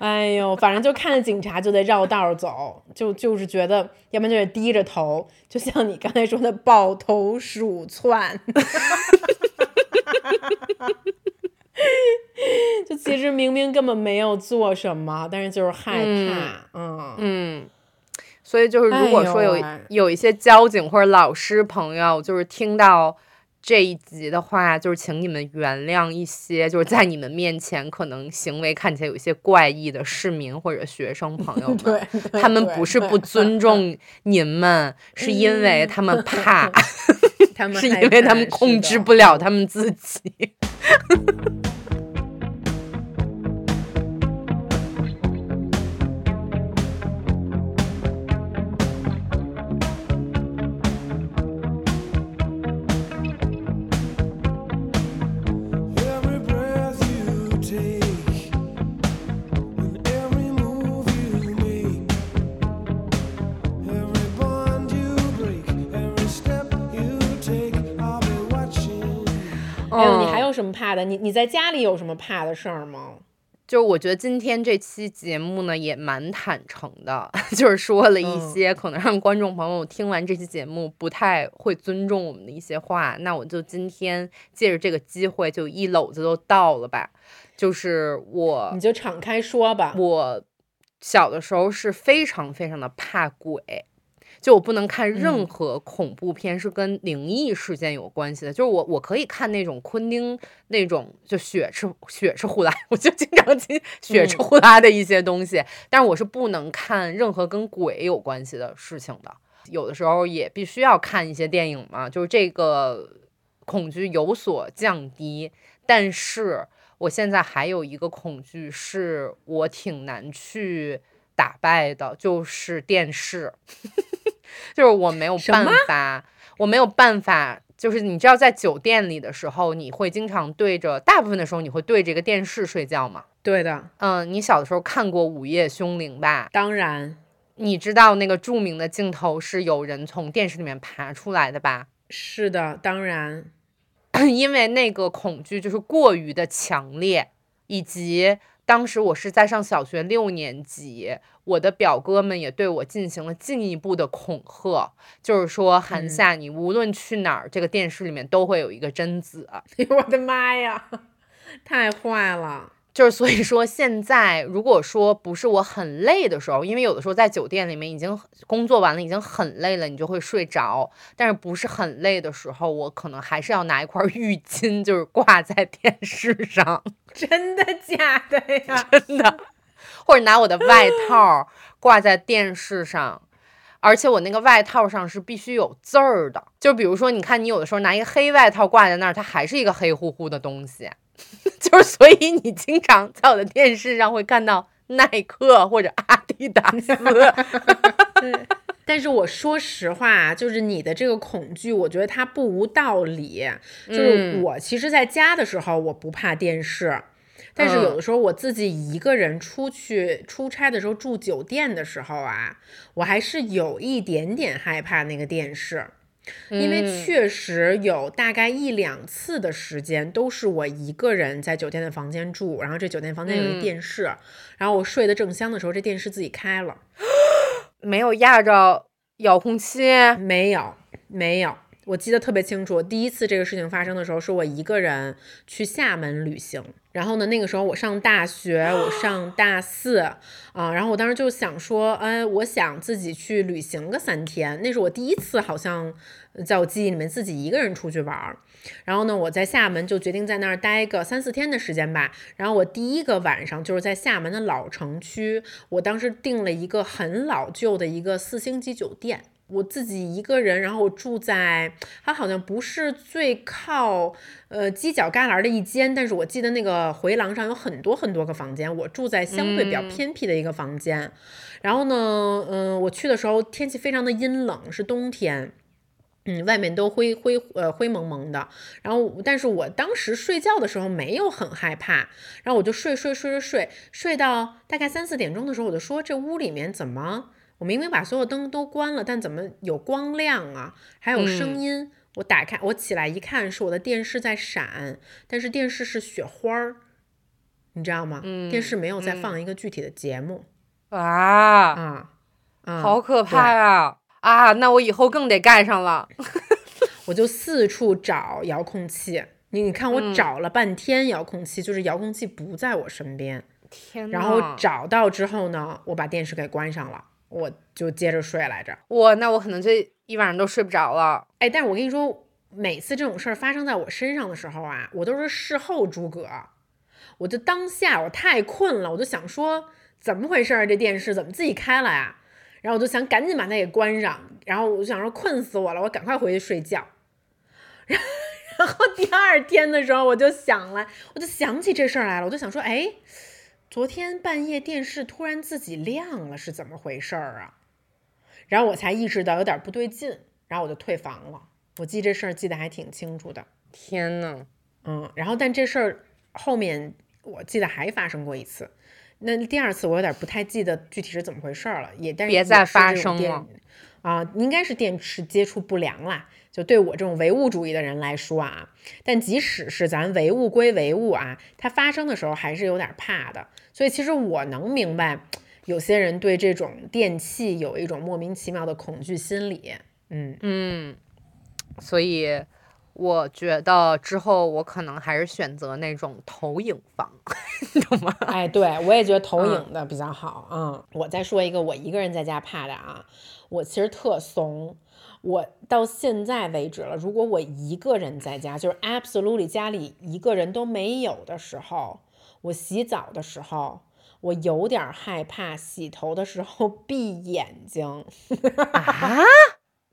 哎呦，反正就看着警察就得绕道走，就就是觉得，要不然就得低着头，就像你刚才说的抱头鼠窜。*laughs* 就其实明明根本没有做什么，但是就是害怕，嗯嗯，所以就是如果说有、有一些交警或者老师朋友，就是听到这一集的话，就是请你们原谅一些就是在你们面前可能行为看起来有一些怪异的市民或者学生朋友 *laughs* 们。他们不是不尊重您们，*laughs* 是因为他们怕，*laughs* 他们是因为他们控制不了他们自己。什么怕的？你你在家里有什么怕的事儿吗？就是我觉得今天这期节目呢也蛮坦诚的，*laughs* 就是说了一嗯些可能让观众朋友听完这期节目不太会尊重我们的一些话。那我就今天借着这个机会，就一篓子都倒了吧。就是我你就敞开说吧。我小的时候是非常非常的怕鬼，就我不能看任嗯何恐怖片是跟灵异事件有关系的。就是我我可以看那种昆汀那种就血吃血吃呼啦，*laughs* 我就经常听血吃嗯呼啦的一些东西，但是我是不能看任何跟鬼有关系的事情的。有的时候也必须要看一些电影嘛，就是这个恐惧有所降低，但是我现在还有一个恐惧，是我挺难去打败的，就是电视，就是我没有办法，我没有办法。就是你知道，在酒店里的时候，你会经常对着，大部分的时候你会对着一个电视睡觉吗？对的，嗯，你小的时候看过《午夜凶铃》吧？当然你知道那个著名的镜头是有人从电视里面爬出来的吧？是的，当然。*coughs* 因为那个恐惧就是过于的强烈，以及当时我是在上小学六年级，我的表哥们也对我进行了进一步的恐吓，就是说韩嗯夏，你无论去哪儿，这个电视里面都会有一个贞子。*laughs* 我的妈呀，太坏了！就是所以说，现在如果说不是我很累的时候，因为有的时候在酒店里面已经工作完了，已经很累了，你就会睡着。但是不是很累的时候，我可能还是要拿一块浴巾，就是挂在电视上，真的假的呀？真的，或者拿我的外套挂在电视上。而且我那个外套上是必须有字儿的，就比如说，你看你有的时候拿一个黑外套挂在那儿，它还是一个黑乎乎的东西，*laughs* 就是所以你经常在我的电视上会看到耐克或者阿迪达斯，*laughs* 但是我说实话，就是你的这个恐惧，我觉得它不无道理。就是嗯我其实在家的时候，我不怕电视。但是有的时候我自己一个人出去出差的时候，住酒店的时候啊，我还是有一点点害怕那个电视，因为嗯确实有大概一两次的时间都是我一个人在酒店的房间住，然后这酒店房间有一嗯电视，然后我睡得正香的时候，这电视自己开了。没有压着遥控器。没有，没有。我记得特别清楚，第一次这个事情发生的时候，是我一个人去厦门旅行。然后呢，那个时候我上大学，我上 *gasps* 大四啊、然后我当时就想说，哎，我想自己去旅行个三天。那是我第一次，好像在我记忆里面自己一个人出去玩儿。然后呢，我在厦门就决定在那儿待个三四天的时间吧。然后我第一个晚上就是在厦门的老城区，我当时订了一个很老旧的一个四星级酒店。我自己一个人，然后我住在它好像不是最靠呃犄角旮旯的一间，但是我记得那个回廊上有很多很多个房间，我住在相对比较偏僻的一个房间。然后呢，嗯、我去的时候天气非常的阴冷，是冬天。嗯，外面都灰灰呃灰蒙蒙的，然后但是我当时睡觉的时候没有很害怕，然后我就睡睡睡睡睡睡到大概三四点钟的时候，我就说这屋里面怎么我明明把所有灯都关了，但怎么有光亮啊，还有声音？我打开我起来一看，是我的电视在闪，但是电视是雪花儿，你知道吗？电视没有在放一个具体的节目啊，啊啊，好可怕呀！啊，那我以后更得盖上了。*laughs* 我就四处找遥控器。你你看，我找了半天遥控器，就是遥控器不在我身边。天然后呐找到之后呢，我把电视给关上了，我就接着睡来着。我，那我可能这一晚上都睡不着了。哎，但是我跟你说，每次这种事儿发生在我身上的时候啊，我都是事后诸葛。我就当下我太困了，我就想说怎么回事儿？这电视怎么自己开了呀？然后我就想赶紧把它给关上，然后我就想说困死我了，我赶快回去睡觉。*laughs* 然后第二天的时候，我就想了，我就想起这事儿来了，我就想说，哎，昨天半夜电视突然自己亮了，是怎么回事儿啊？然后我才意识到有点不对劲，然后我就退房了。我记这事儿记得还挺清楚的，天呐，嗯，然后但这事儿后面我记得还发生过一次，那第二次我有点不太记得具体是怎么回事儿了，也但是别再发生了啊、应该是电池接触不良啦。就对我这种唯物主义的人来说啊，但即使是咱唯物归唯物啊，它发生的时候还是有点怕的。所以其实我能明白，有些人对这种电器有一种莫名其妙的恐惧心理。嗯，嗯，所以我觉得之后我可能还是选择那种投影房，你懂吗？哎，对我也觉得投影的比较好。嗯，我再说一个我一个人在家怕的啊，我其实特怂。我到现在为止了，如果我一个人在家，就是 absolutely 家里一个人都没有的时候，我洗澡的时候，我有点害怕洗头的时候闭眼睛。啊？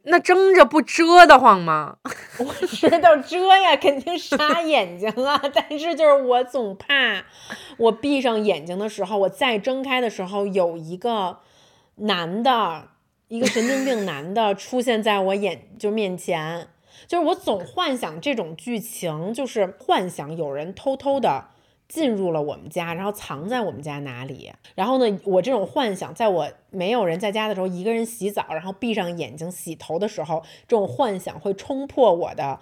那睁着不遮得慌吗？*laughs* 我知道遮呀，肯定 *laughs* 杀眼睛啊，但是就是我总怕我闭上眼睛的时候，我再睁开的时候有一个男的，一个神经病男的 *laughs* 出现在我眼就面前，就是我总幻想这种剧情，就是幻想有人偷偷的。进入了我们家，然后藏在我们家哪里？然后呢，我这种幻想，在我没有人在家的时候，一个人洗澡，然后闭上眼睛洗头的时候，这种幻想会冲破我的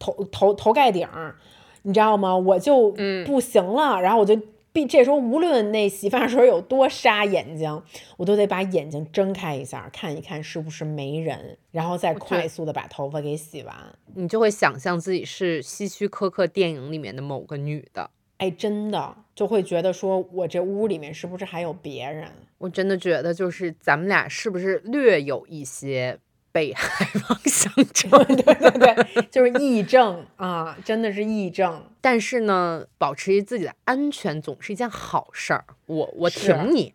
头头头盖顶儿，你知道吗？我就不行了，然后我就闭。这时候无论那洗发水有多杀眼睛，我都得把眼睛睁开一下，看一看是不是没人，然后再快速的把头发给洗完。你就会想象自己是希区柯克电影里面的某个女的。哎，真的就会觉得说，我这屋里面是不是还有别人？我真的觉得，就是咱们俩是不是略有一些被害妄想症？对对对，就是癔症啊，真的是癔症。但是呢，保持自己的安全总是一件好事儿。我我挺你，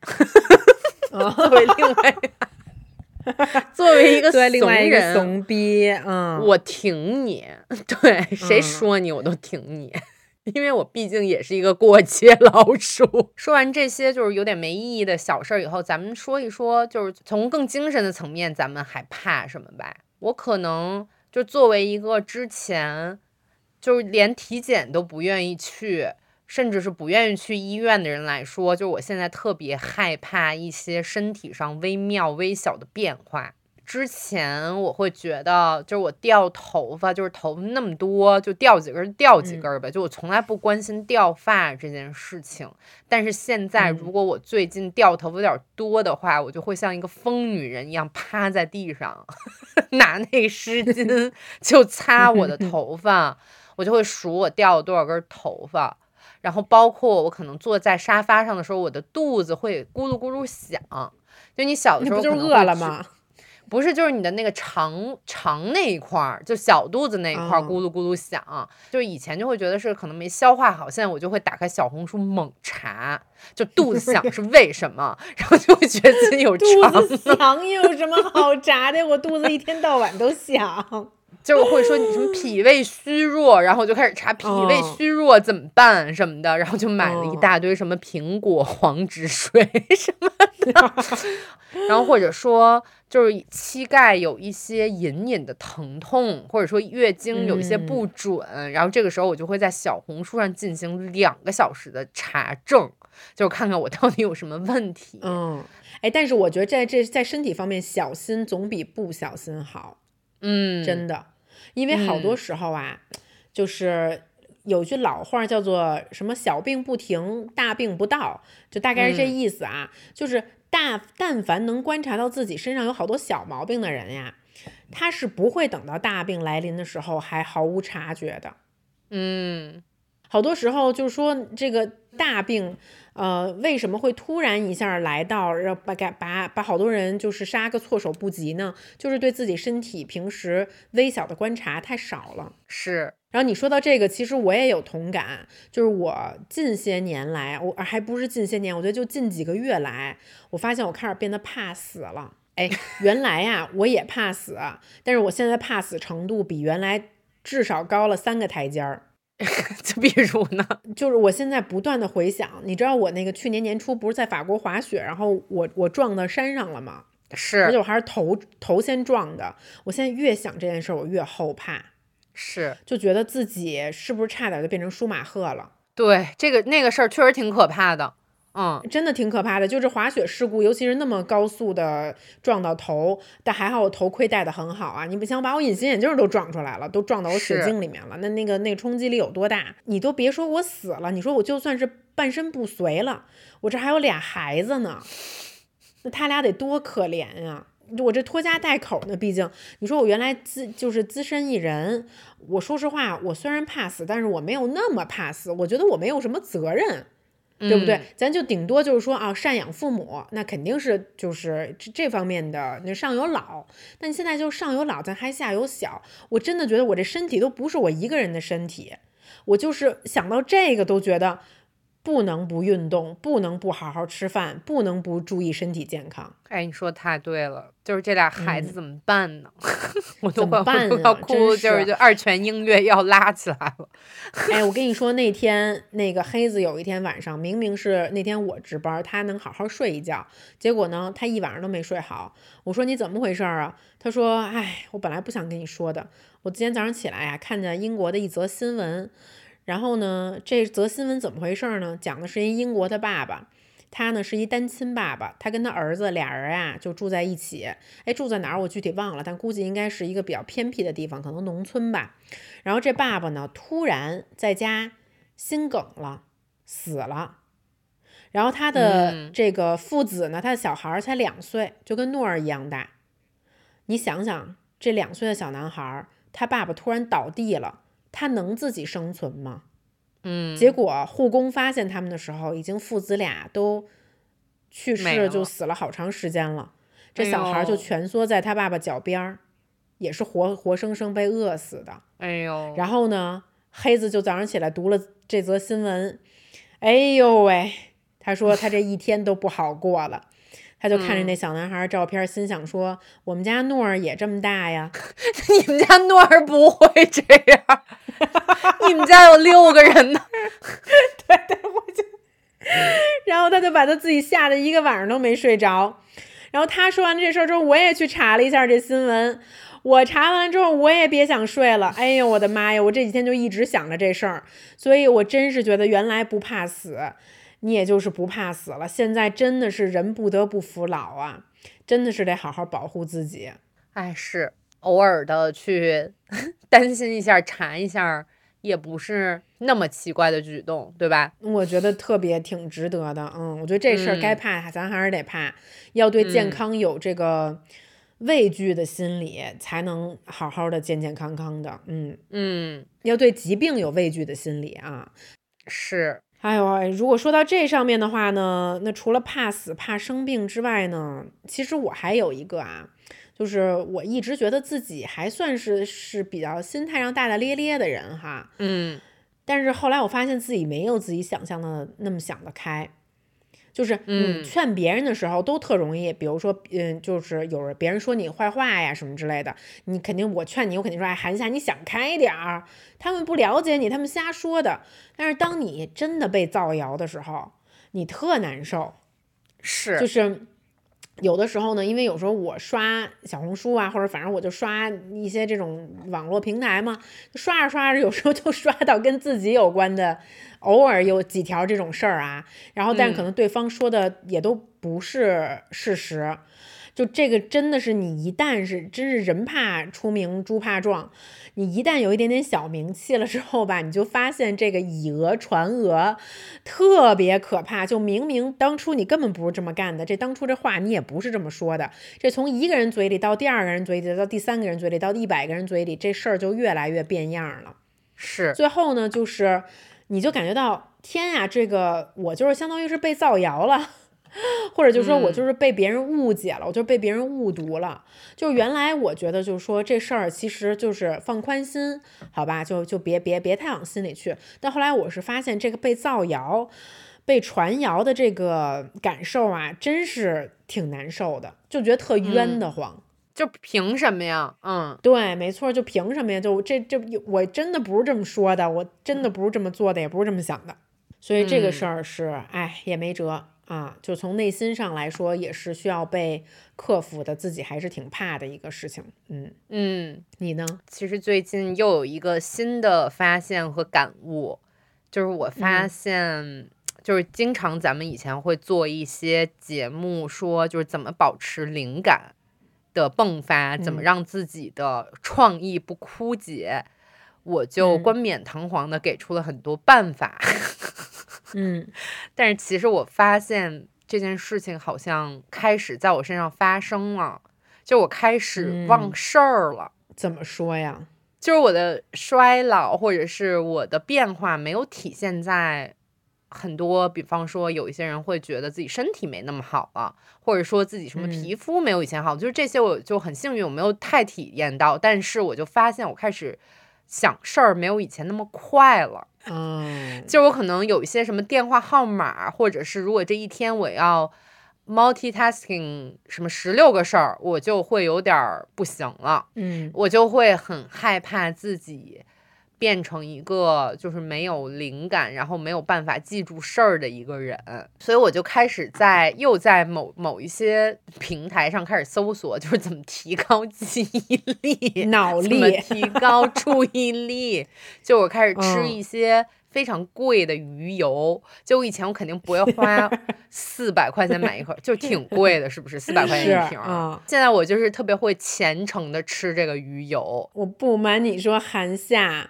啊，*laughs* 作为另外作为一个对，另外一个人，怂逼，嗯，我挺你。对，谁嗯说你我都挺你。因为我毕竟也是一个过街 *laughs* 老鼠。说完这些就是有点没意义的小事儿以后，咱们说一说，就是从更精神的层面，咱们还怕什么吧？我可能就作为一个之前就是连体检都不愿意去，甚至是不愿意去医院的人来说，就是我现在特别害怕一些身体上微妙微小的变化。之前我会觉得，就是我掉头发，就是头发那么多，就掉几根儿掉几根儿呗，就我从来不关心掉发这件事情。但是现在，如果我最近掉头发有点多的话，我就会像一个疯女人一样趴在地上，*laughs* 拿那个湿巾 *laughs* 就擦我的 *laughs* 头发，我就会数我掉了多少根头发。然后包括我可能坐在沙发上的时候，我的肚子会咕噜咕噜响。就你小的时候不就是饿了吗？不是，就是你的那个肠肠那一块儿，就小肚子那一块儿哦咕噜咕噜响。就是以前就会觉得是可能没消化好，现在我就会打开小红书猛查，就肚子 *laughs* 响是为什么，然后就会觉得自己有肚肠子响有什么好查的？我肚子一天到晚都响。就是会说你什么脾胃虚弱，然后就开始查脾胃哦虚弱怎么办什么的，然后就买了一哦大堆什么苹果黄芪水什么的，*laughs* 然后或者说就是膝盖有一些隐隐的疼痛，或者说月经有一些不准，然后这个时候我就会在小红书上进行两个小时的查证，就是看看我到底有什么问题。嗯，哎，但是我觉得在这在身体方面小心总比不小心好，嗯，真的，因为好多嗯。时候啊，就是有句老话叫做什么“小病不停，大病不到”，就大概是这嗯。意思啊。就是大但凡能观察到自己身上有好多小毛病的人呀，他是不会等到大病来临的时候还毫无察觉的。嗯。好多时候就是说这个大病，呃，为什么会突然一下来到，让把把把把好多人就是杀个措手不及呢？就是对自己身体平时微小的观察太少了。是，然后你说到这个，其实我也有同感，就是我近些年来，我还不是近些年，我觉得就近几个月来，我发现我开始变得怕死了。哎，原来呀，我也怕死，但是我现在怕死程度比原来至少高了三个台阶儿。*laughs* 就比如呢，就是我现在不断的回想，你知道我那个去年年初不是在法国滑雪，然后我我撞到山上了吗？是而且我还是头头先撞的。我现在越想这件事儿，我越后怕，是。就觉得自己是不是差点就变成舒马赫了？对，这个那个事儿确实挺可怕的。嗯，真的挺可怕的。就是滑雪事故，尤其是那么高速的撞到头，但还好我头盔戴的很好啊。你不想把我隐形眼镜都撞出来了，都撞到我血是镜里面了，那那个那个冲击力有多大？你都别说我死了，你说我就算是半身不遂了，我这还有俩孩子呢，那他俩得多可怜呀、我这拖家带口呢，毕竟你说我原来资就是资深艺人，我说实话，我虽然怕死，但是我没有那么怕死，我觉得我没有什么责任，对不对？嗯咱就顶多就是说啊，赡养父母，那肯定是就是这这方面的那上有老，但现在就上有老，咱还下有小，我真的觉得我这身体都不是我一个人的身体，我就是想到这个都觉得不能不运动，不能不好好吃饭，不能不注意身体健康。哎，你说的太对了，就是这俩孩子怎么办呢？*laughs* 我怎么快办要啊哭，真就是就二泉映月要拉起来了。*laughs* 哎，我跟你说，那天那个黑子有一天晚上，明明是那天我值班，他能好好睡一觉，结果呢，他一晚上都没睡好。我说你怎么回事儿啊？他说，哎，我本来不想跟你说的，我今天早上起来呀、看见英国的一则新闻，然后呢，这则新闻怎么回事儿呢？讲的是一英国的爸爸。他呢是一单亲爸爸，他跟他儿子俩人啊就住在一起。哎，住在哪儿我具体忘了，但估计应该是一个比较偏僻的地方，可能农村吧。然后这爸爸呢，突然在家心梗了，死了。然后他的嗯这个父子呢，他的小孩儿才两岁，就跟诺儿一样大。你想想，这两岁的小男孩儿，他爸爸突然倒地了，他能自己生存吗？嗯，结果护工发现他们的时候，已经父子俩都去世，就死了好长时间了。这哎小孩儿就蜷缩在他爸爸脚边儿，也是活活生生被饿死的。哎呦，然后呢，黑子就早上起来读了这则新闻，哎呦喂，他说他这一天都不好过了。他就看着那小男孩儿照片，心想说：“我们家诺儿也这么大呀。*laughs* 你们家诺儿不会这样，你们家有六个人呢。*laughs* ”对对，我就然后他就把他自己吓得一个晚上都没睡着。然后他说完这事儿之后，我也去查了一下这新闻。我查完之后，我也别想睡了。哎呦，我的妈呀！我这几天就一直想着这事儿，所以我真是觉得原来不怕死，你也就是不怕死了。现在真的是人不得不服老啊，真的是得好好保护自己。哎，是偶尔的去 *laughs* 担心一下、查一下，也不是那么奇怪的举动，对吧？我觉得特别挺值得的，嗯，我觉得这事儿该嗯怕，咱还是得怕，要对健嗯康有这个畏惧的心理，才能好好的健健康康的，嗯，嗯，要对疾病有畏惧的心理啊。是。哎呦，如果说到这上面的话呢，那除了怕死、怕生病之外呢，其实我还有一个啊，就是我一直觉得自己还算是是比较心态上大大咧咧的人哈，嗯。但是后来我发现自己没有自己想象的那么想得开，就是你嗯劝别人的时候都特容易，比如说，嗯，就是有人别人说你坏话呀什么之类的，你肯定我劝你，我肯定说，哎，韩夏你想开点儿，他们不了解你，他们瞎说的。但是当你真的被造谣的时候，你特难受，是就是有的时候呢，因为有时候我刷小红书啊，或者反正我就刷一些这种网络平台嘛，刷着刷着，有时候就刷到跟自己有关的，偶尔有几条这种事儿啊，然后但是可能对方说的也都不是事实。就这个真的是你一旦是真是人怕出名猪怕壮，你一旦有一点点小名气了之后吧，你就发现这个以讹传讹特别可怕。就明明当初你根本不是这么干的，这当初这话你也不是这么说的，这从一个人嘴里到第二个人嘴里，到第三个人嘴里，到一百个人嘴里，这事儿就越来越变样了。是，最后呢，就是你就感觉到天呀，这个我就是相当于是被造谣了。*laughs* 或者就说我就是被别人误解了，我就被别人误读了。就原来我觉得就是说这事儿其实就是放宽心，好吧，就就别别别太往心里去。但后来我是发现这个被造谣、被传谣的这个感受啊，真是挺难受的，就觉得特冤得慌。就凭什么呀？嗯对，没错，就凭什么呀？就这这，我真的不是这么说的，我真的不是这么做的，也不是这么想的。所以这个事儿是，哎，也没辙啊。就从内心上来说，也是需要被克服的，自己还是挺怕的一个事情。嗯，嗯，你呢？其实最近又有一个新的发现和感悟，就是我发嗯现，就是经常咱们以前会做一些节目，说就是怎么保持灵感的迸发，怎么嗯让自己的创意不枯竭。我就嗯冠冕堂皇的给出了很多办法，*laughs* 嗯但是其实我发现这件事情好像开始在我身上发生了，就我开始忘嗯事儿了。怎么说呀？就是我的衰老或者是我的变化没有体现在很多，比方说有一些人会觉得自己身体没那么好了，或者说自己什么嗯皮肤没有以前好，就是这些我就很幸运，我没有太体验到，但是我就发现我开始想事儿没有以前那么快了。嗯，就我可能有一些什么电话号码，或者是如果这一天我要 multitasking 什么十六个事儿，我就会有点儿不行了。嗯我就会很害怕自己变成一个就是没有灵感，然后没有办法记住事儿的一个人，所以我就开始在又在某某一些平台上开始搜索，就是怎么提高记忆力、脑怎么力提高注意力。就我开始吃嗯一些。非常贵的鱼油，就我以前我肯定不会花 *laughs* 四百块钱买一盒，就挺贵的，是不是？四百块钱一瓶儿。啊。现在我就是特别会虔诚的吃这个鱼油，我不瞒你说，韩夏，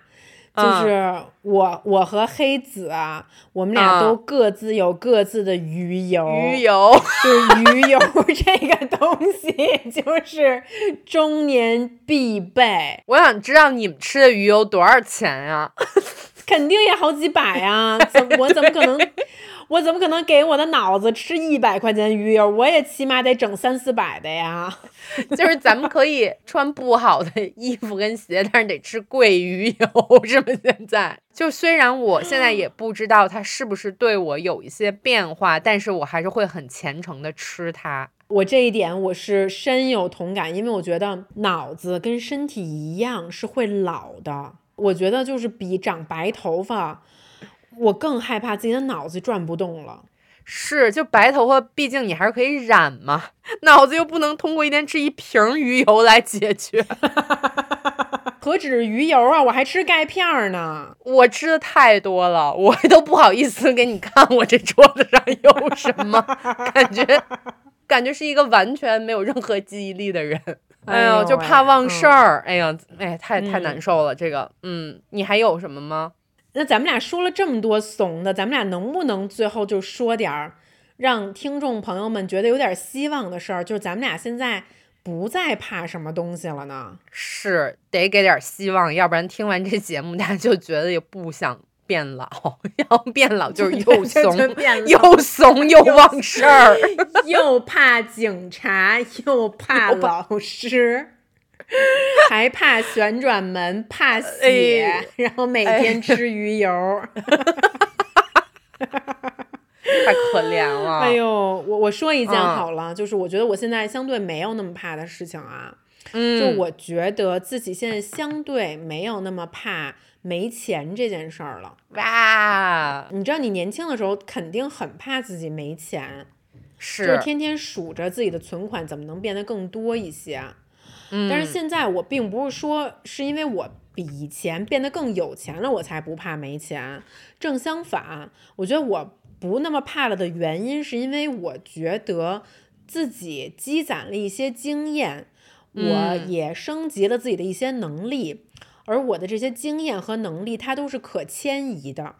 就嗯是我，我和黑子啊，我们俩嗯都各自有各自的鱼油。鱼油。就是鱼油这个东西，*laughs* 就是中年必备，我想知道你们吃的鱼油多少钱呀、*laughs* 肯定也好几百啊！怎 *laughs* 我怎么可能？我怎么可能给我的脑子吃一百块钱鱼油？我也起码得整三四百的呀！*laughs* 就是咱们可以穿不好的衣服跟鞋，*laughs* 但是得吃贵鱼油，是吗？现在就虽然我现在也不知道它是不是对我有一些变化，但是我还是会很虔诚的吃它。我这一点我是深有同感，因为我觉得脑子跟身体一样是会老的。我觉得就是比长白头发，我更害怕自己的脑子转不动了。是，就白头发，毕竟你还是可以染嘛，*laughs* 脑子又不能通过一天吃一瓶鱼油来解决。*laughs* 何止鱼油啊，我还吃钙片儿呢。我吃的太多了，*laughs* 我都不好意思给你看我这桌子上有什么，感觉感觉是一个完全没有任何记忆力的人。哎呦，就怕忘事嗯儿。哎呀，哎，太太嗯难受了。这个，嗯，你还有什么吗？那咱们俩说了这么多怂的，咱们俩能不能最后就说点儿让听众朋友们觉得有点希望的事儿？就是咱们俩现在不再怕什么东西了呢？是得给点希望，要不然听完这节目，大家就觉得也不想变老，*laughs* 要变老就 *laughs* 是又 *laughs* 怂又怂又忘事儿。又怕警察，又怕老师，*laughs* 还怕旋转门，怕血，哎然后每天吃鱼油。*laughs* 太可怜了。哎呦，我我说一件嗯好了，就是我觉得我现在相对没有那么怕的事情啊，嗯，就我觉得自己现在相对没有那么怕没钱这件事儿了。哇，你知道，你年轻的时候肯定很怕自己没钱，是，就是天天数着自己的存款怎么能变得更多一些。嗯，但是现在我并不是说是因为我比以前变得更有钱了，我才不怕没钱。正相反，我觉得我不那么怕了的原因，是因为我觉得自己积攒了一些经验，我嗯也升级了自己的一些能力，而我的这些经验和能力，它都是可迁移的。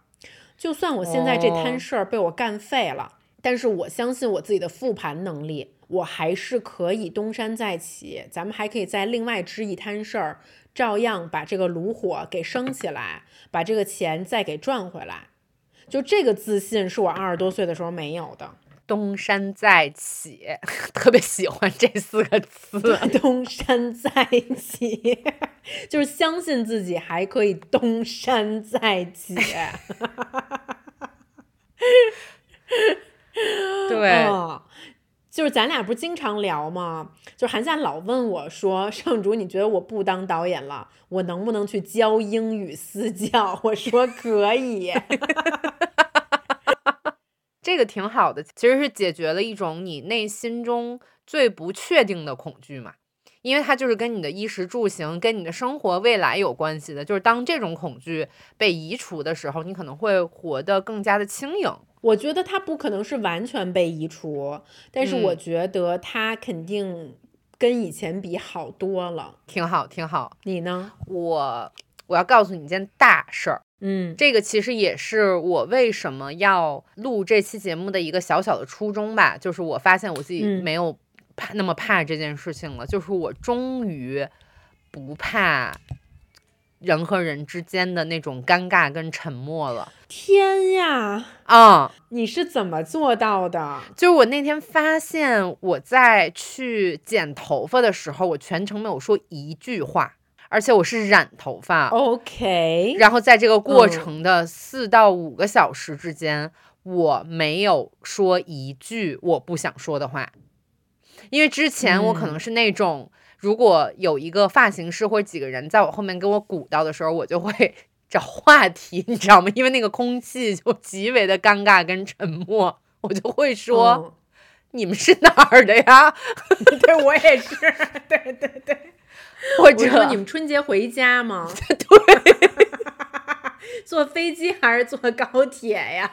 就算我现在这摊哦事儿被我干废了，但是我相信我自己的复盘能力，我还是可以东山再起。咱们还可以再另外支一摊事儿，照样把这个炉火给升起来，把这个钱再给赚回来。就这个自信是我二十多岁的时候没有的。东山再起，*laughs* 特别喜欢这四个词。东山再起，*laughs* 就是相信自己还可以东山再起。*laughs* 对，嗯就是咱俩不是经常聊吗？就是韩夏老问我说：“圣主，你觉得我不当导演了，我能不能去教英语私教？”我说可以。*laughs* 这个挺好的，其实是解决了一种你内心中最不确定的恐惧嘛。因为它就是跟你的衣食住行、跟你的生活未来有关系的。就是当这种恐惧被移除的时候，你可能会活得更加的轻盈。我觉得它不可能是完全被移除，但是我嗯觉得它肯定跟以前比好多了。挺好，挺好。你呢？我我要告诉你一件大事儿，嗯这个其实也是我为什么要录这期节目的一个小小的初衷吧。就是我发现我自己嗯没有怕那么怕这件事情了，就是我终于不怕人和人之间的那种尴尬跟沉默了。天呀，啊、你是怎么做到的？就是我那天发现我在去剪头发的时候，我全程没有说一句话，而且我是染头发。OK，然后在这个过嗯程的四到五个小时之间，我没有说一句我不想说的话，因为之前我可能嗯是那种，如果有一个发型师或者几个人在我后面给我鼓捣的时候，我就会 *laughs* 找话题，你知道吗？因为那个空气就极为的尴尬跟沉默，我就会说、嗯你们是哪儿的呀？*laughs* 对我也是，对对对。*laughs* 或者你们春节回家吗？对，坐飞机还是坐高铁呀？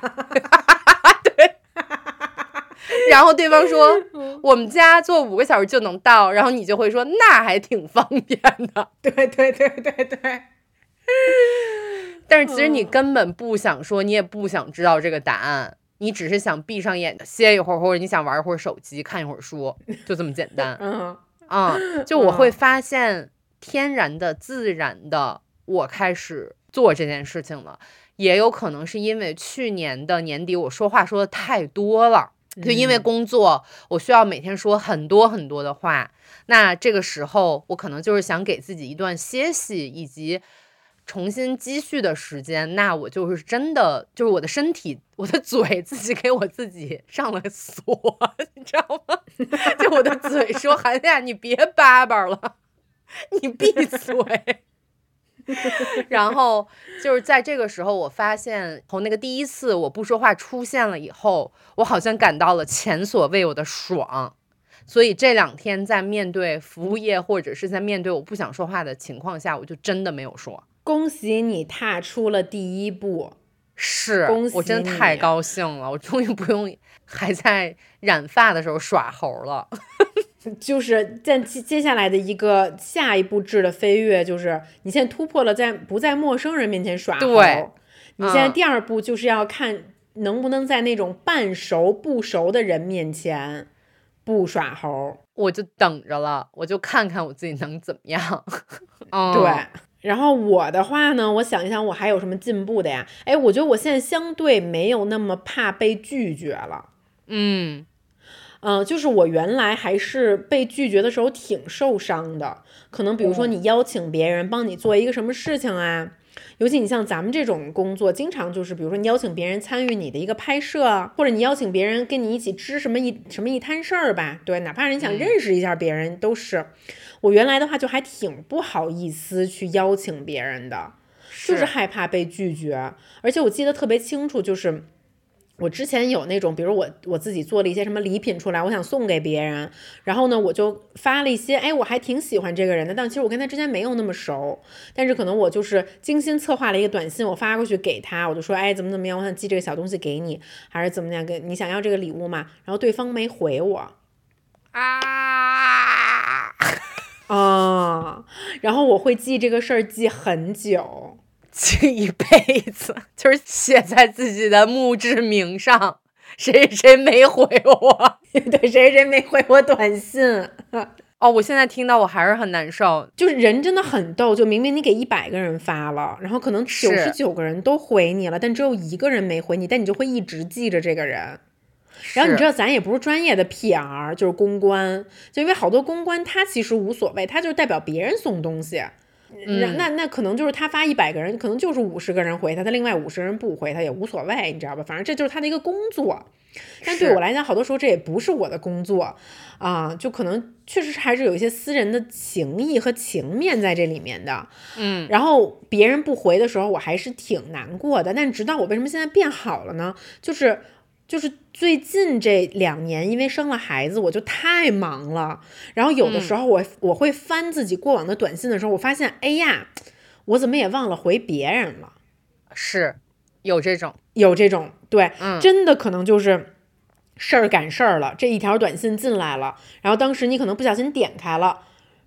*laughs* 然后对方说嗯我们家坐五个小时就能到，然后你就会说那还挺方便的。*laughs* 对对对对对，但是其实你嗯根本不想说，你也不想知道这个答案，你只是想闭上眼歇一会儿，或者你想玩一会儿手机，看一会儿书，就这么简单 *laughs* 嗯啊、就我会嗯发现，天然的、自然的，我开始做这件事情了。也有可能是因为去年的年底我说话说的太多了。就因为嗯工作，我需要每天说很多很多的话，那这个时候我可能就是想给自己一段歇息以及重新积蓄的时间。那我就是真的，就是我的身体，我的 *laughs* 嘴自己给我自己上了锁，*laughs* 你知道吗？*laughs* 就我的嘴说：“韩夏，你别叭叭了，你闭嘴。”然后就是在这个时候，我发现从那个第一次我不说话出现了以后，我好像感到了前所未有的爽。所以这两天在面对服务业或者是在面对我不想说话的情况下，我就真的没有说。恭喜你踏出了第一步。是恭我真的太高兴了，我终于不用 *laughs* 还在染发的时候耍猴了。就是在接接下来的一个下一步质的飞跃，就是你现在突破了在不在陌生人面前耍猴，对你现在嗯第二步就是要看能不能在那种半熟不熟的人面前不耍猴。我就等着了，我就看看我自己能怎么样。*laughs* 嗯、对，然后我的话呢，我想一想，我还有什么进步的呀？哎，我觉得我现在相对没有那么怕被拒绝了。嗯嗯、就是我原来还是被拒绝的时候挺受伤的。可能比如说你邀请别人帮你做一个什么事情啊，尤其你像咱们这种工作，经常就是比如说你邀请别人参与你的一个拍摄啊，或者你邀请别人跟你一起支什么一什么一摊事儿吧，对，哪怕你想认识一下别人，都是。我原来的话就还挺不好意思去邀请别人的，就是害怕被拒绝，而且我记得特别清楚，就是。我之前有那种，比如我我自己做了一些什么礼品出来，我想送给别人，然后呢，我就发了一些，哎，我还挺喜欢这个人的，但其实我跟他之间没有那么熟，但是可能我就是精心策划了一个短信，我发过去给他，我就说，哎，怎么怎么样，我想寄这个小东西给你，还是怎么样，给你想要这个礼物嘛？然后对方没回我，啊，啊，然后我会记这个事儿记很久，记一辈子，*laughs* 就是写在自己的墓志铭上。*laughs* 谁谁没回我？*laughs* 对，谁谁没回我短信。哦，我现在听到我还是很难受。就是人真的很逗，就明明你给一百个人发了，然后可能九十九个人都回你了，但只有一个人没回你，但你就会一直记着这个人。然后你知道，咱也不是专业的 PR，就是公关，就因为好多公关他其实无所谓，他就是代表别人送东西。那嗯那那可能就是他发一百个人，可能就是五十个人回他，他另外五十人不回他也无所谓，你知道吧？反正这就是他的一个工作。但对我来讲，好多时候这也不是我的工作啊，就可能确实是还是有一些私人的情谊和情面在这里面的。嗯，然后别人不回的时候，我还是挺难过的。但直到我为什么现在变好了呢？就是就是最近这两年，因为生了孩子，我就太忙了。然后有的时候我、我会翻自己过往的短信的时候，我发现，哎呀，我怎么也忘了回别人了。是有这种。有这种对，嗯真的可能就是事儿赶事儿了，这一条短信进来了，然后当时你可能不小心点开了，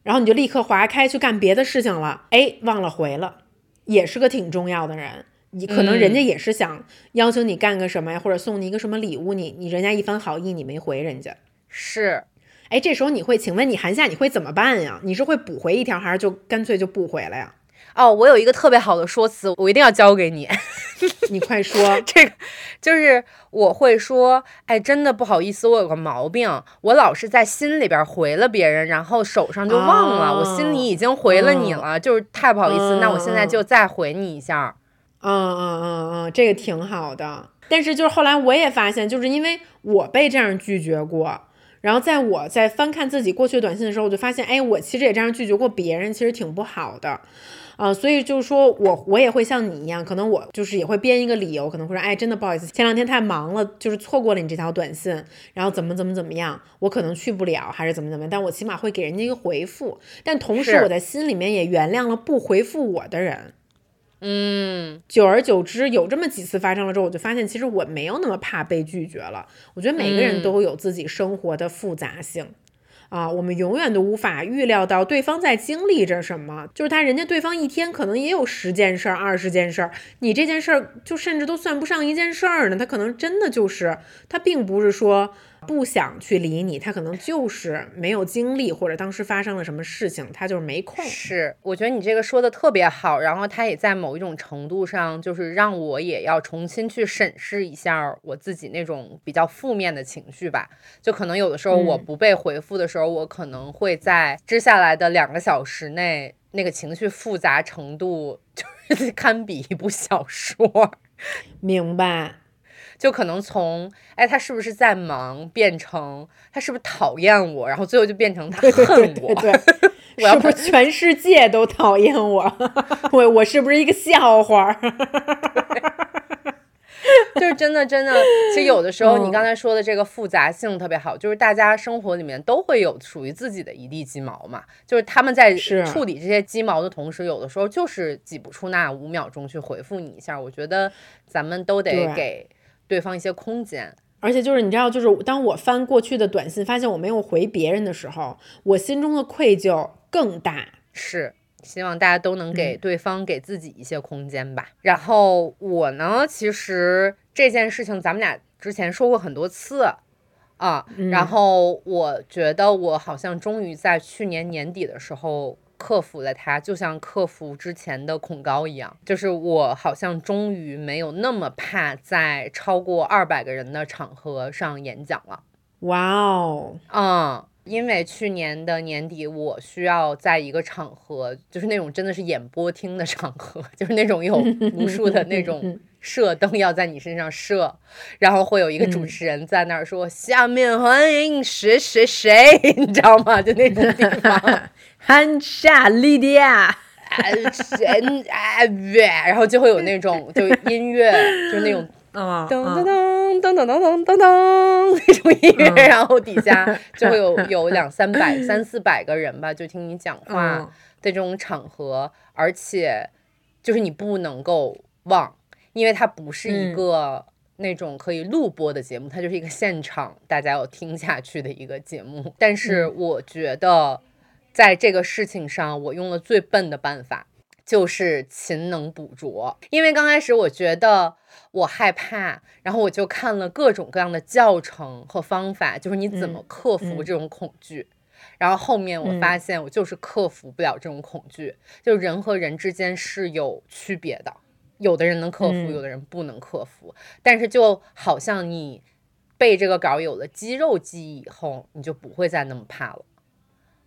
然后你就立刻划开去干别的事情了，哎，忘了回了，也是个挺重要的人。你可能人家也是想要求你干个什么呀，或者送你一个什么礼物，你你人家一番好意你没回人家，是，哎，这时候你会，请问你韩夏你会怎么办呀？你是会补回一条，还是就干脆就不回了呀？哦，我有一个特别好的说辞，我一定要教给你。*laughs* 你快说，这个就是我会说，哎，真的不好意思，我有个毛病，我老是在心里边回了别人，然后手上就忘了，我心里已经回了你了，就是太不好意思，那我现在就再回你一下。嗯嗯嗯嗯，这个挺好的。但是就是后来我也发现，就是因为我被这样拒绝过，然后在我在翻看自己过去的短信的时候，我就发现，哎，我其实也这样拒绝过别人，其实挺不好的。啊、所以就是说我我也会像你一样，可能我就是也会编一个理由，可能会说，哎，真的不好意思，前两天太忙了，就是错过了你这条短信，然后怎么怎么怎么样，我可能去不了，还是怎么怎么样，但我起码会给人家一个回复，但同时我在心里面也原谅了不回复我的人。嗯，久而久之，有这么几次发生了之后，我就发现其实我没有那么怕被拒绝了。我觉得每个人嗯都有自己生活的复杂性。啊，我们永远都无法预料到对方在经历着什么，就是他人家对方一天可能也有十件事儿、二十件事儿，你这件事儿就甚至都算不上一件事儿呢。他可能真的就是他并不是说不想去理你，他可能就是没有精力，或者当时发生了什么事情，他就是没空。是，我觉得你这个说的特别好，然后他也在某一种程度上，就是让我也要重新去审视一下我自己那种比较负面的情绪吧。就可能有的时候我嗯不被回复的时候，我可能会在接下来的两个小时内，那个情绪复杂程度就是堪比一部小说。明白。就可能从哎，他是不是在忙，变成他是不是讨厌我，然后最后就变成他恨我。对对对，*laughs* 我要是不是全世界都讨厌我？*laughs* 我我是不是一个笑话？*laughs* 就是真的，真的，其实有的时候你嗯刚才说的这个复杂性特别好，就是大家生活里面都会有属于自己的一地鸡毛嘛，就是他们在处理这些鸡毛的同时，有的时候就是挤不出那五秒钟去回复你一下。我觉得咱们都得给对方一些空间。而且就是你知道，就是当我翻过去的短信，发现我没有回别人的时候，我心中的愧疚更大。是，希望大家都能嗯给对方、给自己一些空间吧。然后我呢，其实这件事情咱们俩之前说过很多次啊，然嗯后我觉得我好像终于在去年年底的时候克服了它，就像克服之前的恐高一样，就是我好像终于没有那么怕在超过二百个人的场合上演讲了。哇哦，嗯，因为去年的年底，我需要在一个场合，就是那种真的是演播厅的场合，*laughs* 就是那种有无数的那种 *laughs* 射灯要在你身上射，然后会有一个主持人在那儿说：“下面欢迎谁谁谁”，*laughs* 你知道吗？就那种地方。汉夏莉迪亚，啊，神啊，然后就会有那种 *laughs* 就音乐，就是那种嗯噔噔噔噔噔噔噔噔噔那种音乐，嗯。然后底下就会有 *laughs* 有两三百、三四百个人吧，就听你讲话嗯。的这种场合，而且就是你不能够忘，因为它不是一嗯。个。那种可以录播的节目，它就是一个现场大家要听下去的一个节目。但是嗯。我觉得，在这个事情上，我用了最笨的办法，就是勤能补拙。因为刚开始我觉得我害怕，然后我就看了各种各样的教程和方法，就是你怎么嗯克服嗯这种恐惧。然后后面我发现我就是克服不了这种恐惧，就人和人之间是有区别的，有的人能克服，嗯有的人不能克服。但是就好像你背这个稿有了肌肉记忆以后，你就不会再那么怕了。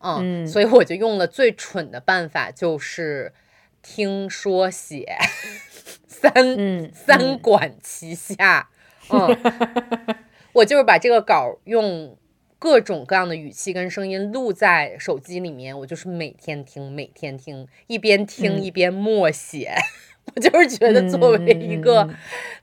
嗯，嗯所以我就用了最蠢的办法，就是听说写三、嗯三嗯管齐下。嗯，*laughs* 我就是把这个稿用各种各样的语气跟声音录在手机里面，我就是每天听，每天听，一边听嗯一边默写。我就是觉得，作为一个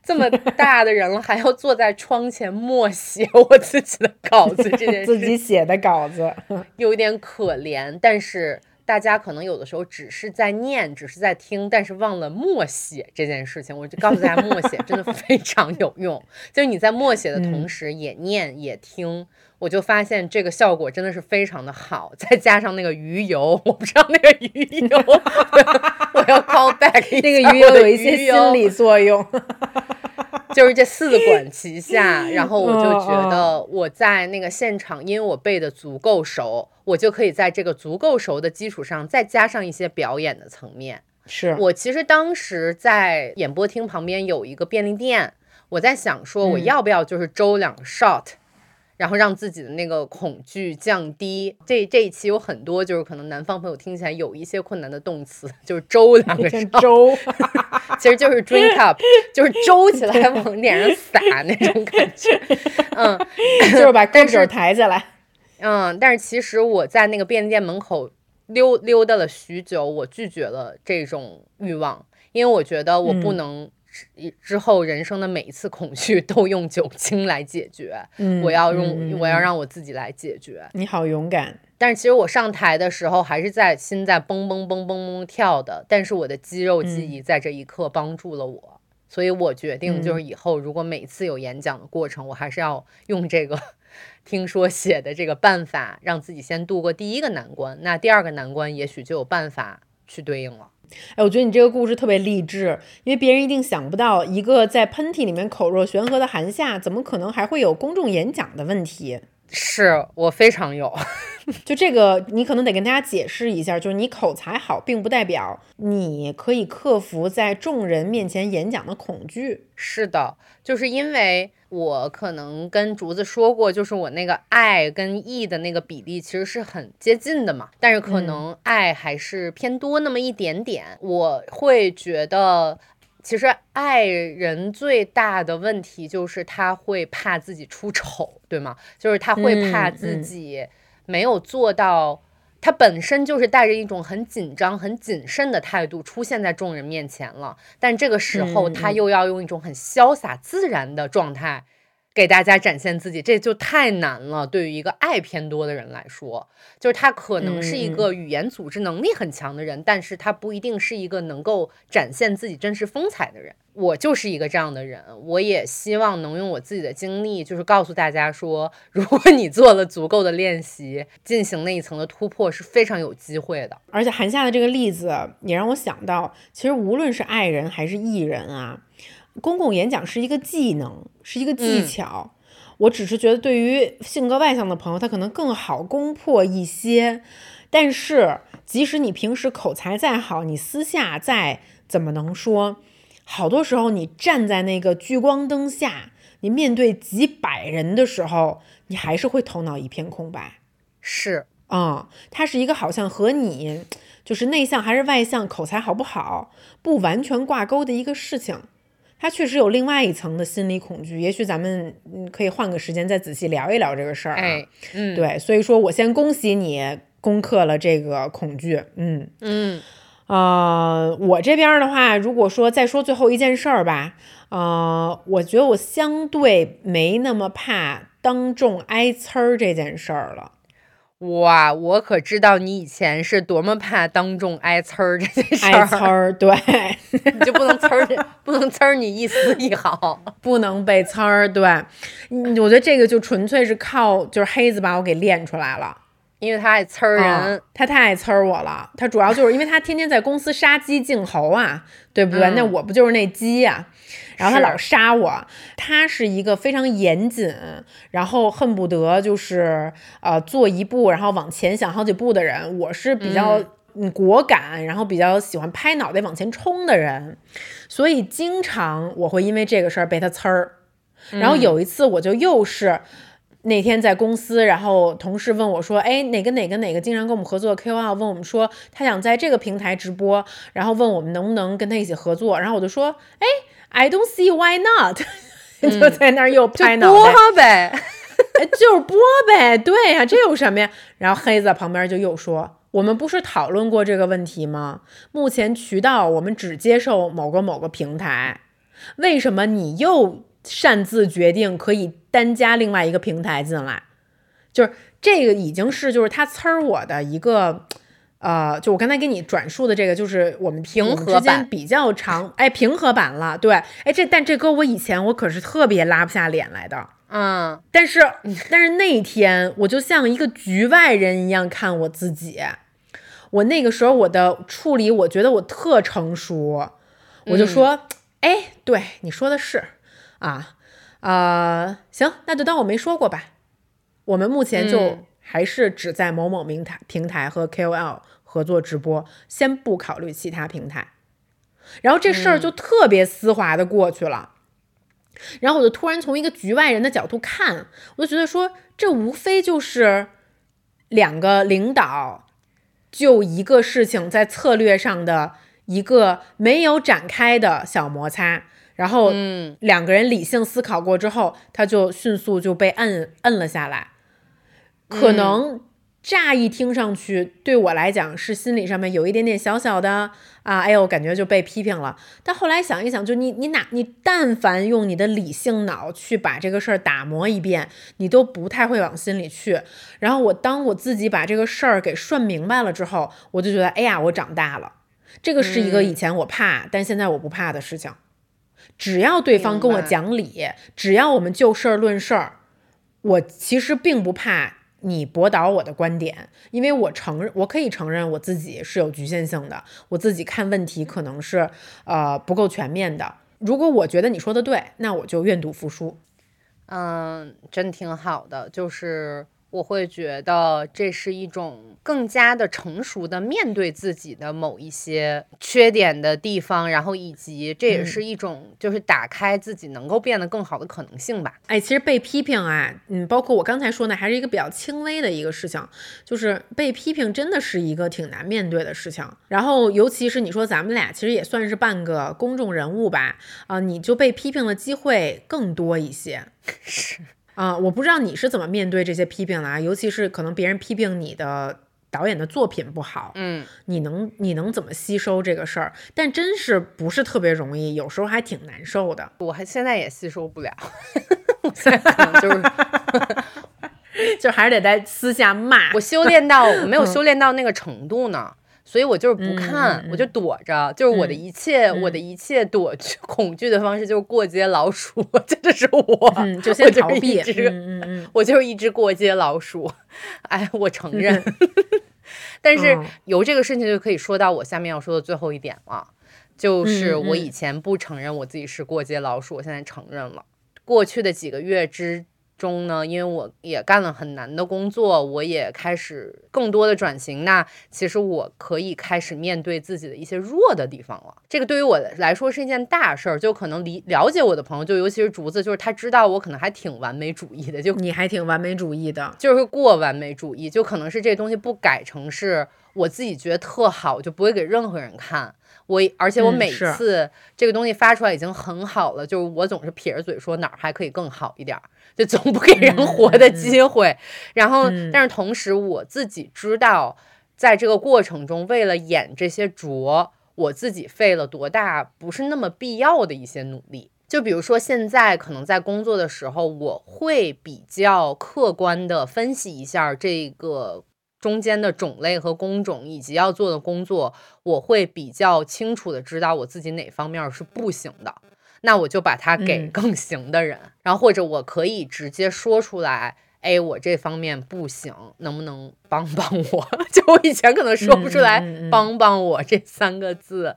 这么大的人了，还要坐在窗前默写我自己的稿子，这件事 *laughs* 自己写的稿子，有点可怜，但是大家可能有的时候只是在念，只是在听，但是忘了默写这件事情。我就告诉大家，默写真的 *laughs* 非常有用。就是你在默写的同嗯时也念也听，我就发现这个效果真的是非常的好。再加上那个鱼油，我不知道那个鱼油，*laughs* 我要 call back 那个鱼油有一些心理作用。*laughs* 就是这四管 *laughs* 齐下，然后我就觉嗯。得我在那个现场，因为我背的足够熟，我就可以在这个足够熟的基础上，再加上一些表演的层面。是。我其实当时在演播厅旁边有一个便利店，我在想说，我嗯。要不要就是周两个 shot，、然后让自己的那个恐惧降低。这这一期有很多就是可能南方朋友听起来有一些困难的动词，就是周两个像 shot，粥，*laughs* 其实就是 drink up，*laughs* 就是周起来往脸上撒 *laughs* 那种感觉。嗯就是把但是胳膊抬起来。嗯，但是其实我在那个便利店门口溜溜达了许久，我拒绝了这种欲望，因为我觉得我不嗯能之之后人生的每一次恐惧 *laughs* 都用酒精来解决，嗯，我要嗯用、我要嗯让我自己来解决。你好勇敢。但是其实我上台的时候还是在心在蹦蹦蹦蹦蹦跳的，但是我的肌肉记忆在这一刻帮助了我，所以我决定就是以后如果每次有演讲的过程，我还是要用这个听说写的这个办法，让自己先度过第一个难关，那第二个难关也许就有办法去对应了。哎，我觉得你这个故事特别励志，因为别人一定想不到，一个在喷嚏里面口若悬河的韩夏，怎么可能还会有公众演讲的问题？是我非常有，*laughs* 就这个，你可能得跟大家解释一下，就是你口才好，并不代表你可以克服在众人面前演讲的恐惧。是的，就是因为我可能跟竹子说过，就是我那个爱跟 E 的那个比例其实是很接近的嘛，但是可嗯能爱还是偏多那么一点点。我会觉得，其实爱人最大的问题就是他会怕自己出丑，对吗？就是他会怕嗯自嗯己没有做到。他本身就是带着一种很紧张、很谨慎的态度出现在众人面前了，但这个时候他又要用一种很潇洒自然的状态给大家展现自己，这就太难了。对于一个爱偏多的人来说，就是他可能是一个语言组织能力很强的人，但是他不一定是一个能够展现自己真实风采的人。我就是一个这样的人，我也希望能用我自己的经历，就是告诉大家说，*laughs* 如果你做了足够的练习，进行那一层的突破是非常有机会的。而且韩夏的这个例子也让我想到，其实无论是爱人还是艺人啊，公共演讲是一个技能，是一个技嗯巧。我只是觉得，对于性格外向的朋友，他可能更好攻破一些。但是即使你平时口才再好，你私下再怎么能说，好多时候你站在那个聚光灯下，你面对几百人的时候，你还是会头脑一片空白。是，啊、它是一个好像和你就是内向还是外向、口才好不好不完全挂钩的一个事情。它确实有另外一层的心理恐惧，也许咱们嗯可以换个时间再仔细聊一聊这个事儿、啊。哎，嗯，，对，所以说我先恭喜你攻克了这个恐惧。嗯，嗯呃，我这边的话，如果说再说最后一件事儿吧，呃，我觉得我相对没那么怕当众挨呲儿这件事儿了。哇，我可知道你以前是多么怕当众挨呲儿这件事挨呲儿，儿，对，*laughs* 你就不能呲儿，不能呲儿你一丝一毫。不能被呲儿，对，嗯我觉得这个就纯粹是靠就是黑子把我给练出来了。因为他爱呲儿人，啊他太爱呲儿我了。他主要就是因为他天天在公司杀鸡儆猴啊，对不对？嗯那我不就是那鸡呀、然后他老杀我，他是一个非常严谨，然后恨不得就是呃做一步，然后往前想好几步的人。我是比较嗯果敢，然后比较喜欢拍脑袋往前冲的人，所以经常我会因为这个事儿被他呲儿。然后有一次我就又是。那天在公司，然后同事问我说：“哎，哪个哪个哪个经常跟我们合作的 KOL 问我们说他想在这个平台直播，然后问我们能不能跟他一起合作。”然后我就说：“哎，I don't see why not。*laughs* ”就在那儿又拍脑袋，播呗。*laughs* 哎就是播呗，对呀、这有什么呀？然后黑子在旁边就又说：“我们不是讨论过这个问题吗？目前渠道我们只接受某个某个平台，为什么你又擅自决定可以单加另外一个平台进来？就是这个已经是就是他呲儿我的一个。呃，就我刚才给你转述的这个，就是我们平和版比较长，哎，平和版了，对，哎，这但这歌我以前我可是特别拉不下脸来的，嗯，但是，但是那一天我就像一个局外人一样看我自己。我那个时候我的处理，我觉得我特成熟，我就说，哎，对你说的是啊，呃，行，那就当我没说过吧。我们目前就嗯还是只在某某平台平台和 KOL 合作直播，先不考虑其他平台。然后这事儿就特别丝滑的过去了。然后我就突然从一个局外人的角度看，我就觉得说，这无非就是两个领导就一个事情在策略上的一个没有展开的小摩擦，然后嗯两个人理性思考过之后，他就迅速就被摁摁了下来。可能乍一听上去，对我来讲是心理上面有一点点小小的啊，哎呦，感觉就被批评了。但后来想一想，就你你哪你但凡用你的理性脑去把这个事儿打磨一遍，你都不太会往心里去。然后我当我自己把这个事儿给顺明白了之后，我就觉得，哎呀，我长大了。这个是一个以前我怕，但现在我不怕的事情。只要对方跟我讲理，只要我们就事儿论事儿，我其实并不怕你驳倒我的观点，因为我承认，我可以承认我自己是有局限性的，我自己看问题可能是呃不够全面的。如果我觉得你说的对，那我就愿赌服输。嗯，真挺好的，就是我会觉得这是一种更加的成熟的面对自己的某一些缺点的地方，然后以及这也嗯是一种就是打开自己能够变得更好的可能性吧。哎，其实被批评啊，嗯，包括我刚才说呢，还是一个比较轻微的一个事情，就是被批评真的是一个挺难面对的事情。然后，尤其是你说咱们俩其实也算是半个公众人物吧，啊、你就被批评的机会更多一些。*laughs* 是，啊、我不知道你是怎么面对这些批评的啊，尤其是可能别人批评你的导演的作品不好，嗯，你能你能怎么吸收这个事儿？但真是不是特别容易，有时候还挺难受的。我还现在也吸收不了，*laughs* 我现在可能就是 *laughs* 就还是得在私下骂我修炼到我没有嗯修炼到那个程度呢。所以我就是不看，我就躲着，就是我的嗯一切，我的一切躲去恐惧的方式就是过街老鼠，*laughs* 真的是我，嗯，就先逃避，嗯嗯嗯，我就是一只 *laughs* 过街老鼠，哎，我承认。*laughs* 但是嗯。由这个事情就可以说到我下面要说的最后一点了，就是我以前不承认我自己是过街老鼠，我现在承认了。过去的几个月之中呢，因为我也干了很难的工作，我也开始更多的转型。那其实我可以开始面对自己的一些弱的地方了。这个对于我来说是一件大事儿，就可能理了解我的朋友，就尤其是竹子，就是他知道我可能还挺完美主义的，就你还挺完美主义的，就是过完美主义，就可能是这东西不改成是我自己觉得特好，就不会给任何人看。我而且我每次这个东西发出来已经很好了，就是我总是撇着嘴说哪儿还可以更好一点儿，就总不给人活的机会。然后，嗯但是同时我自己知道，在这个过程中，为了演这些拙，我自己费了多大不是那么必要的一些努力。就比如说，现在可能在工作的时候，我会比较客观的分析一下这个中间的种类和工种，以及要做的工作，我会比较清楚的知道我自己哪方面是不行的，那我就把它给嗯更行的人，然后或者我可以直接说出来。哎，我这方面不行，能不能帮帮我？*laughs* 就我以前可能说不出来嗯嗯嗯嗯“帮帮我”这三个字，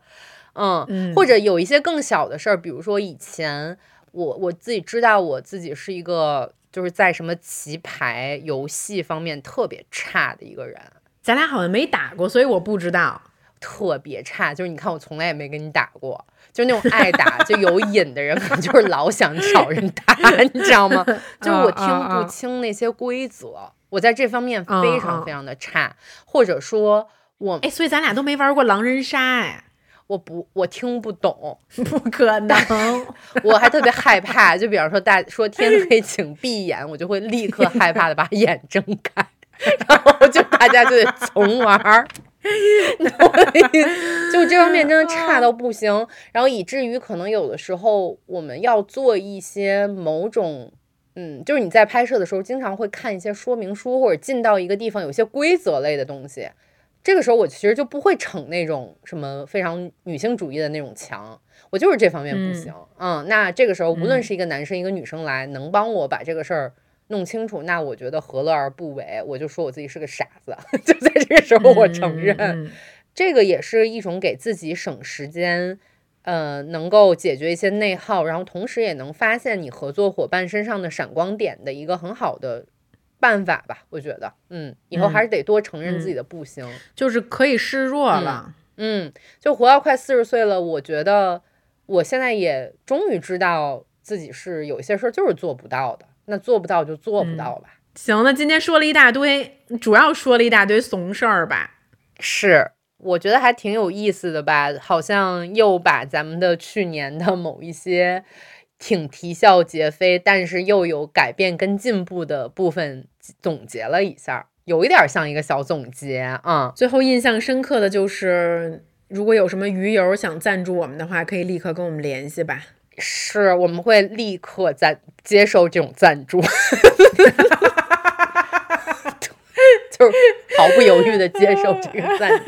嗯，嗯或者有一些更小的事儿，比如说以前我我自己知道我自己是一个就是在什么棋牌游戏方面特别差的一个人，咱俩好像没打过，所以我不知道。特别差。就是你看我从来也没跟你打过，就是那种爱打就有瘾的人，可能就是老想找人打，*laughs* 你知道吗？就是我听不清那些规则，我在这方面非常非常的差，或者说我哎，所以咱俩都没玩过狼人杀，哎，我不我听不懂。*laughs* 不可能。我还特别害怕，就比方说大说天黑请闭眼，我就会立刻害怕的把眼睁开，*laughs* 然后就大家就得重玩儿。*laughs* 就这方面真的差到不行，然后以至于可能有的时候我们要做一些某种，嗯，就是你在拍摄的时候经常会看一些说明书，或者进到一个地方有些规则类的东西，这个时候我其实就不会逞那种什么非常女性主义的那种强，我就是这方面不行。嗯那这个时候无论嗯。是一个男生一个女生来，能帮我把这个事儿弄清楚，那我觉得何乐而不为？我就说我自己是个傻子，*laughs* 就在这个时候我承认，嗯嗯这个也是一种给自己省时间。呃，能够解决一些内耗，然后同时也能发现你合作伙伴身上的闪光点的一个很好的办法吧，我觉得，嗯，以后还是得多承认自己的不行，就是可以示弱了。嗯，就活到快四十岁了，我觉得我现在也终于知道自己是有一些事儿就是做不到的，那做不到就做不到吧。行，那今天说了一大堆，主要说了一大堆怂事儿吧。是，我觉得还挺有意思的吧，好像又把咱们的去年的某一些挺啼笑皆非，但是又有改变跟进步的部分总结了一下，有一点像一个小总结啊。最后印象深刻的就是，如果有什么鱼友想赞助我们的话，可以立刻跟我们联系吧。是，我们会立刻赞接受这种赞助，*laughs* 就是毫不犹豫的接受这个赞助，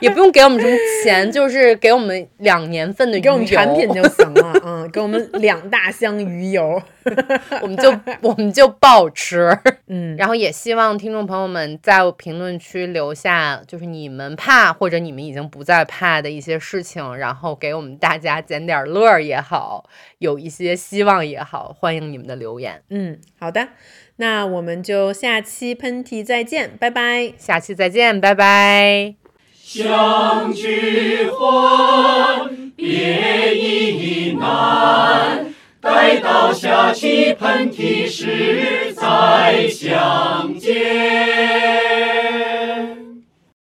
也不用给我们什么钱，就是给我们两年份的鱼给我们油产品就行了，嗯，给我们两大箱鱼油，*laughs* 我们就我们就爆吃。嗯，然后也希望听众朋友们在评论区留下，就是你们怕或者你们已经不再怕的一些事情，然后给我们大家捡点乐儿也好，有一些希望也好，欢迎你们的留言。嗯，好的，那我们就下期喷嚏再见，拜拜。下期再见，拜拜。相聚欢，别亦难。待到下期喷嚏时再相见。